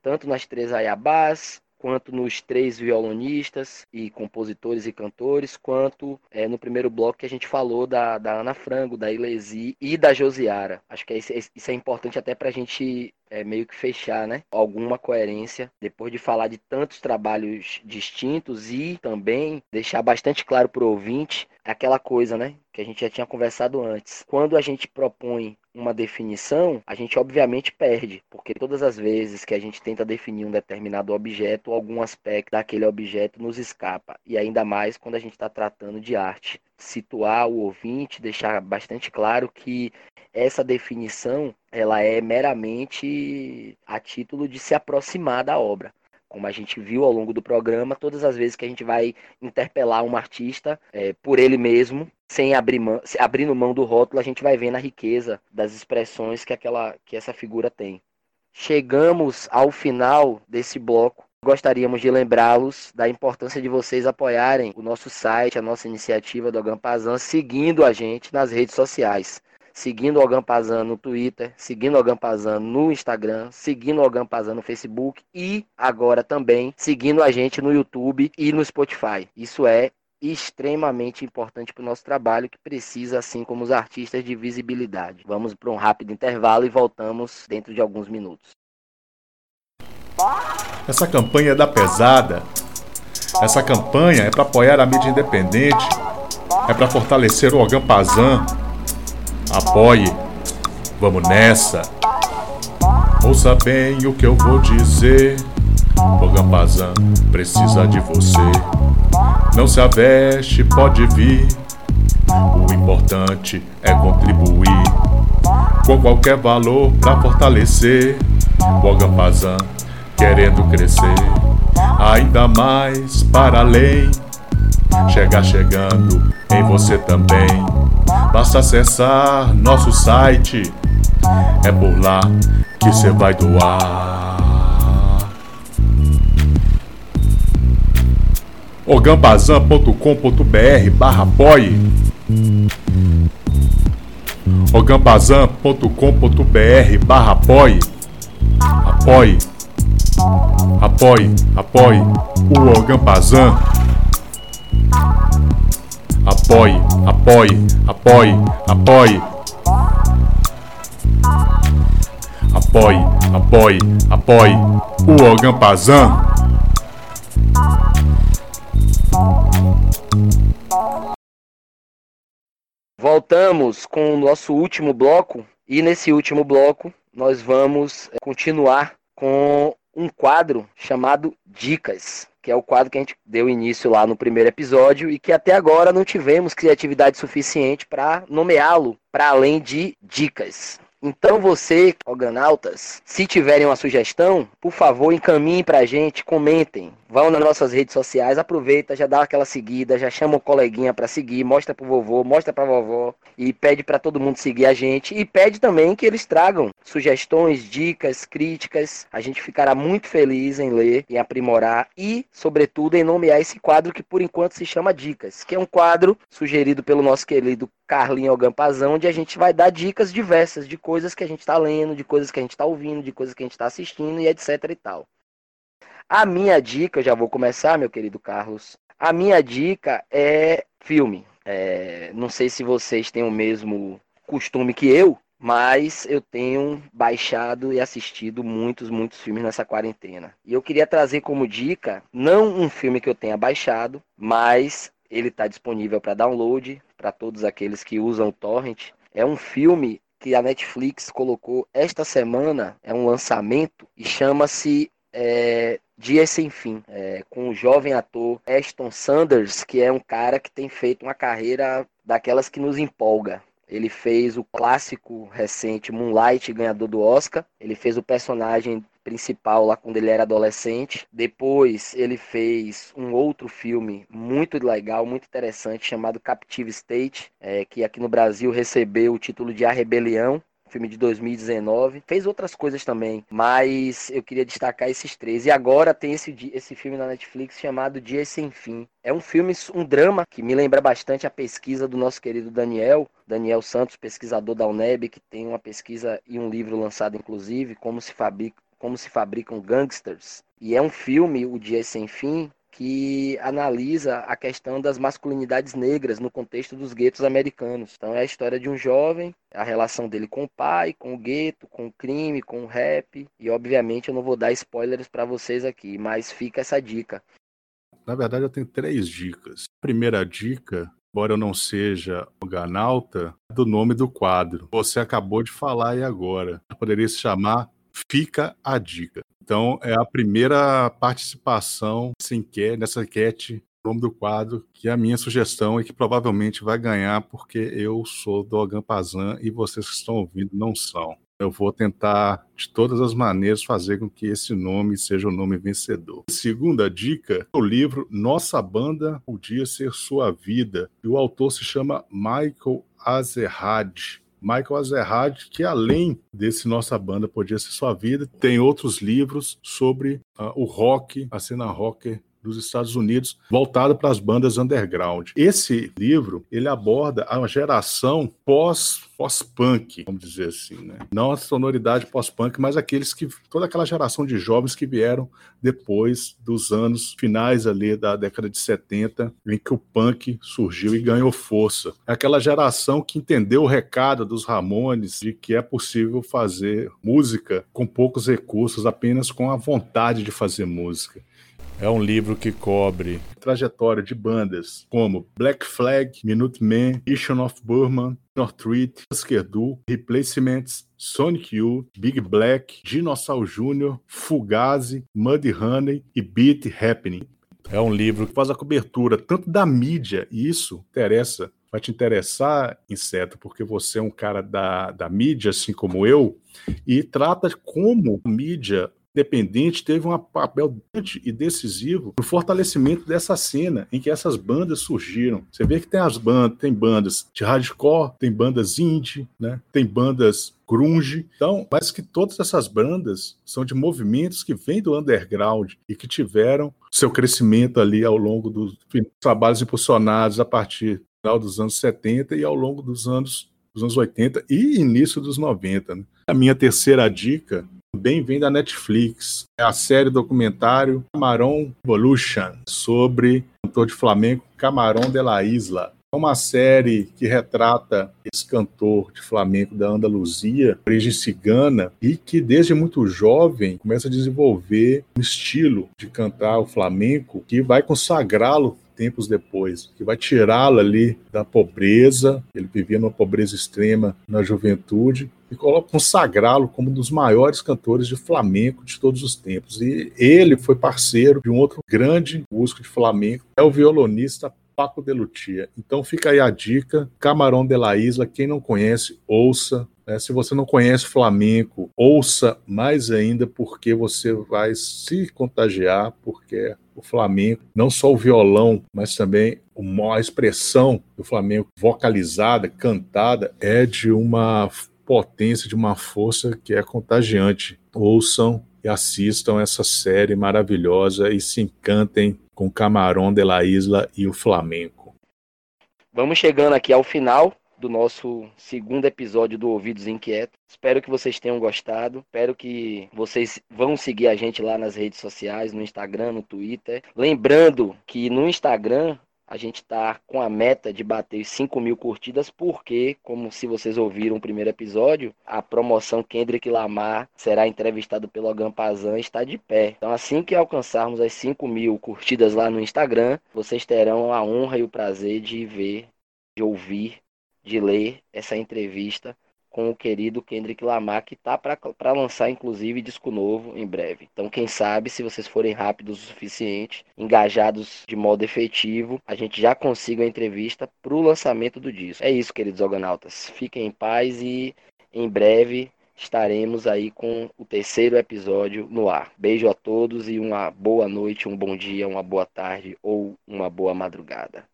tanto nas três ayabás, quanto nos três violonistas e compositores e cantores, quanto é, no primeiro bloco que a gente falou da, da Ana Frango, da Ilesi e da Josiara. Acho que isso é, isso é importante até para a gente é, meio que fechar, né? Alguma coerência depois de falar de tantos trabalhos distintos e também deixar bastante claro para o ouvinte aquela coisa, né? Que a gente já tinha conversado antes. Quando a gente propõe uma definição, a gente obviamente perde, porque todas as vezes que a gente tenta definir um determinado objeto, algum aspecto daquele objeto nos escapa. E ainda mais quando a gente está tratando de arte. Situar o ouvinte, deixar bastante claro que essa definição ela é meramente a título de se aproximar da obra. Como a gente viu ao longo do programa, todas as vezes que a gente vai interpelar um artista é, por ele mesmo, sem abrir mão, abrindo mão do rótulo, a gente vai vendo a riqueza das expressões que, aquela, que essa figura tem. Chegamos ao final desse bloco Gostaríamos de lembrá-los da importância de vocês apoiarem o nosso site, a nossa iniciativa do Agampazan, seguindo a gente nas redes sociais seguindo o Agampazan no Twitter, seguindo o Agampazan no Instagram, seguindo o Agampazan no Facebook e agora também seguindo a gente no YouTube e no Spotify. Isso é extremamente importante para o nosso trabalho, que precisa, assim como os artistas, de visibilidade. Vamos para um rápido intervalo e voltamos dentro de alguns minutos. Essa campanha é da pesada. Essa campanha é para apoiar a mídia independente, é para fortalecer o Ogampazan apoie. Vamos nessa. Ouça bem o que eu vou dizer. O Gambazan precisa de você. Não se aveste, pode vir. O importante é contribuir com qualquer valor para fortalecer o Gambazan querendo crescer ainda mais para além. Chegar chegando em você também. Basta acessar nosso site, é por lá que você vai doar. ogambazan.com.br barra apoie ogambazan.com.br barra apoie apoie apoie apoie o Ogambazan Apoie, apoie, apoie, apoie. Apoie, apoie, apoie o Ogampazan. Voltamos com o nosso último bloco e nesse último bloco nós vamos eh, continuar com um quadro chamado Dicas que é o quadro que a gente deu início lá no primeiro episódio e que até agora não tivemos criatividade suficiente para nomeá-lo para além de dicas. Então você, organautas, se tiverem uma sugestão, por favor, encaminhem pra gente, comentem. Vão nas nossas redes sociais, aproveita, já dá aquela seguida, já chama o coleguinha para seguir, mostra pro vovô, mostra pra vovó e pede para todo mundo seguir a gente e pede também que eles tragam sugestões, dicas, críticas. A gente ficará muito feliz em ler, em aprimorar e, sobretudo, em nomear esse quadro que por enquanto se chama Dicas, que é um quadro sugerido pelo nosso querido Carlinho Ogampazão, onde a gente vai dar dicas diversas de coisas que a gente está lendo, de coisas que a gente está ouvindo, de coisas que a gente está assistindo e etc e tal. A minha dica, já vou começar, meu querido Carlos. A minha dica é filme. É, não sei se vocês têm o mesmo costume que eu, mas eu tenho baixado e assistido muitos, muitos filmes nessa quarentena. E eu queria trazer como dica, não um filme que eu tenha baixado, mas ele está disponível para download, para todos aqueles que usam torrent. É um filme que a Netflix colocou esta semana, é um lançamento e chama-se é, Dias Sem Fim, é, com o jovem ator Ashton Sanders, que é um cara que tem feito uma carreira daquelas que nos empolga. Ele fez o clássico recente Moonlight, ganhador do Oscar. Ele fez o personagem principal lá quando ele era adolescente. Depois ele fez um outro filme muito legal, muito interessante, chamado Captive State, é, que aqui no Brasil recebeu o título de A Rebelião filme de 2019. Fez outras coisas também, mas eu queria destacar esses três. E agora tem esse, esse filme na Netflix chamado Dias Sem Fim. É um filme, um drama que me lembra bastante a pesquisa do nosso querido Daniel, Daniel Santos, pesquisador da UNEB, que tem uma pesquisa e um livro lançado, inclusive, como se fabrica, como se fabricam gangsters. E é um filme, O Dia Sem Fim, que analisa a questão das masculinidades negras no contexto dos guetos americanos. Então é a história de um jovem, a relação dele com o pai, com o gueto, com o crime, com o rap. E obviamente eu não vou dar spoilers para vocês aqui, mas fica essa dica. Na verdade eu tenho três dicas. primeira dica embora eu não seja o Ganalta, é do nome do quadro. Você acabou de falar aí agora. Poderia se chamar Fica a Dica. Então, é a primeira participação que, nessa enquete, nome do quadro, que é a minha sugestão e que provavelmente vai ganhar porque eu sou do Ogampazan e vocês que estão ouvindo não são. Eu vou tentar, de todas as maneiras, fazer com que esse nome seja o nome vencedor. Segunda dica, o livro Nossa Banda Podia Ser Sua Vida. E o autor se chama Michael Azerrad. Michael Azerrad, que além desse Nossa Banda Podia Ser Sua Vida, tem outros livros sobre uh, o rock, a cena rocker dos Estados Unidos, voltado para as bandas underground. Esse livro, ele aborda a geração pós pós-punk, vamos dizer assim, né? Não a sonoridade pós-punk, mas aqueles que toda aquela geração de jovens que vieram depois dos anos finais ali da década de 70, em que o punk surgiu e ganhou força. É aquela geração que entendeu o recado dos Ramones de que é possível fazer música com poucos recursos, apenas com a vontade de fazer música. É um livro que cobre trajetória de bandas como Black Flag, Minutemen, Mission of Burman, Northreat, Husker Replacements, Sonic Youth, Big Black, Dinossauro Jr., Fugazi, Muddy Honey e Beat Happening. É um livro que faz a cobertura tanto da mídia, e isso interessa, vai te interessar, Inseto, porque você é um cara da, da mídia, assim como eu, e trata como a mídia independente teve um papel grande e decisivo no fortalecimento dessa cena em que essas bandas surgiram. Você vê que tem as bandas, tem bandas de hardcore, tem bandas indie, né? Tem bandas grunge. Então, mas que todas essas bandas são de movimentos que vêm do underground e que tiveram seu crescimento ali ao longo dos trabalhos impulsionados a partir dos anos 70 e ao longo dos anos dos anos 80 e início dos 90. Né? A minha terceira dica vem da Netflix. É a série documentário Camarão Evolution, sobre o cantor de flamenco Camarão de la Isla. É uma série que retrata esse cantor de flamenco da Andaluzia, origem cigana, e que desde muito jovem começa a desenvolver um estilo de cantar o flamenco que vai consagrá-lo tempos depois, que vai tirá-lo ali da pobreza, ele vivia numa pobreza extrema na juventude, e consagrá-lo como um dos maiores cantores de flamenco de todos os tempos. E ele foi parceiro de um outro grande músico de flamenco, é o violonista Paco de Lutia. Então fica aí a dica, Camarão de la Isla, quem não conhece, ouça, Né? Se você não conhece flamenco, ouça mais ainda, porque você vai se contagiar, porque o Flamengo, não só o violão, mas também a expressão do Flamengo vocalizada, cantada, é de uma potência, de uma força que é contagiante. Ouçam e assistam essa série maravilhosa e se encantem com Camarão de la Isla e o Flamengo. Vamos chegando aqui ao final do nosso segundo episódio do Ouvidos Inquietos. Espero que vocês tenham gostado. Espero que vocês vão seguir a gente lá nas redes sociais, no Instagram, no Twitter. Lembrando que no Instagram a gente está com a meta de bater 5 mil curtidas, porque, como se vocês ouviram o primeiro episódio, a promoção Kendrick Lamar será entrevistado pelo Logan Pazan está de pé. Então, assim que alcançarmos as 5 mil curtidas lá no Instagram, vocês terão a honra e o prazer de ver, de ouvir de ler essa entrevista com o querido Kendrick Lamar, que tá para lançar, inclusive, disco novo em breve. Então, quem sabe, se vocês forem rápidos o suficiente, engajados de modo efetivo, a gente já consiga a entrevista para o lançamento do disco. É isso, queridos organautas. Fiquem em paz e em breve estaremos aí com o terceiro episódio no ar. Beijo a todos e uma boa noite, um bom dia, uma boa tarde ou uma boa madrugada.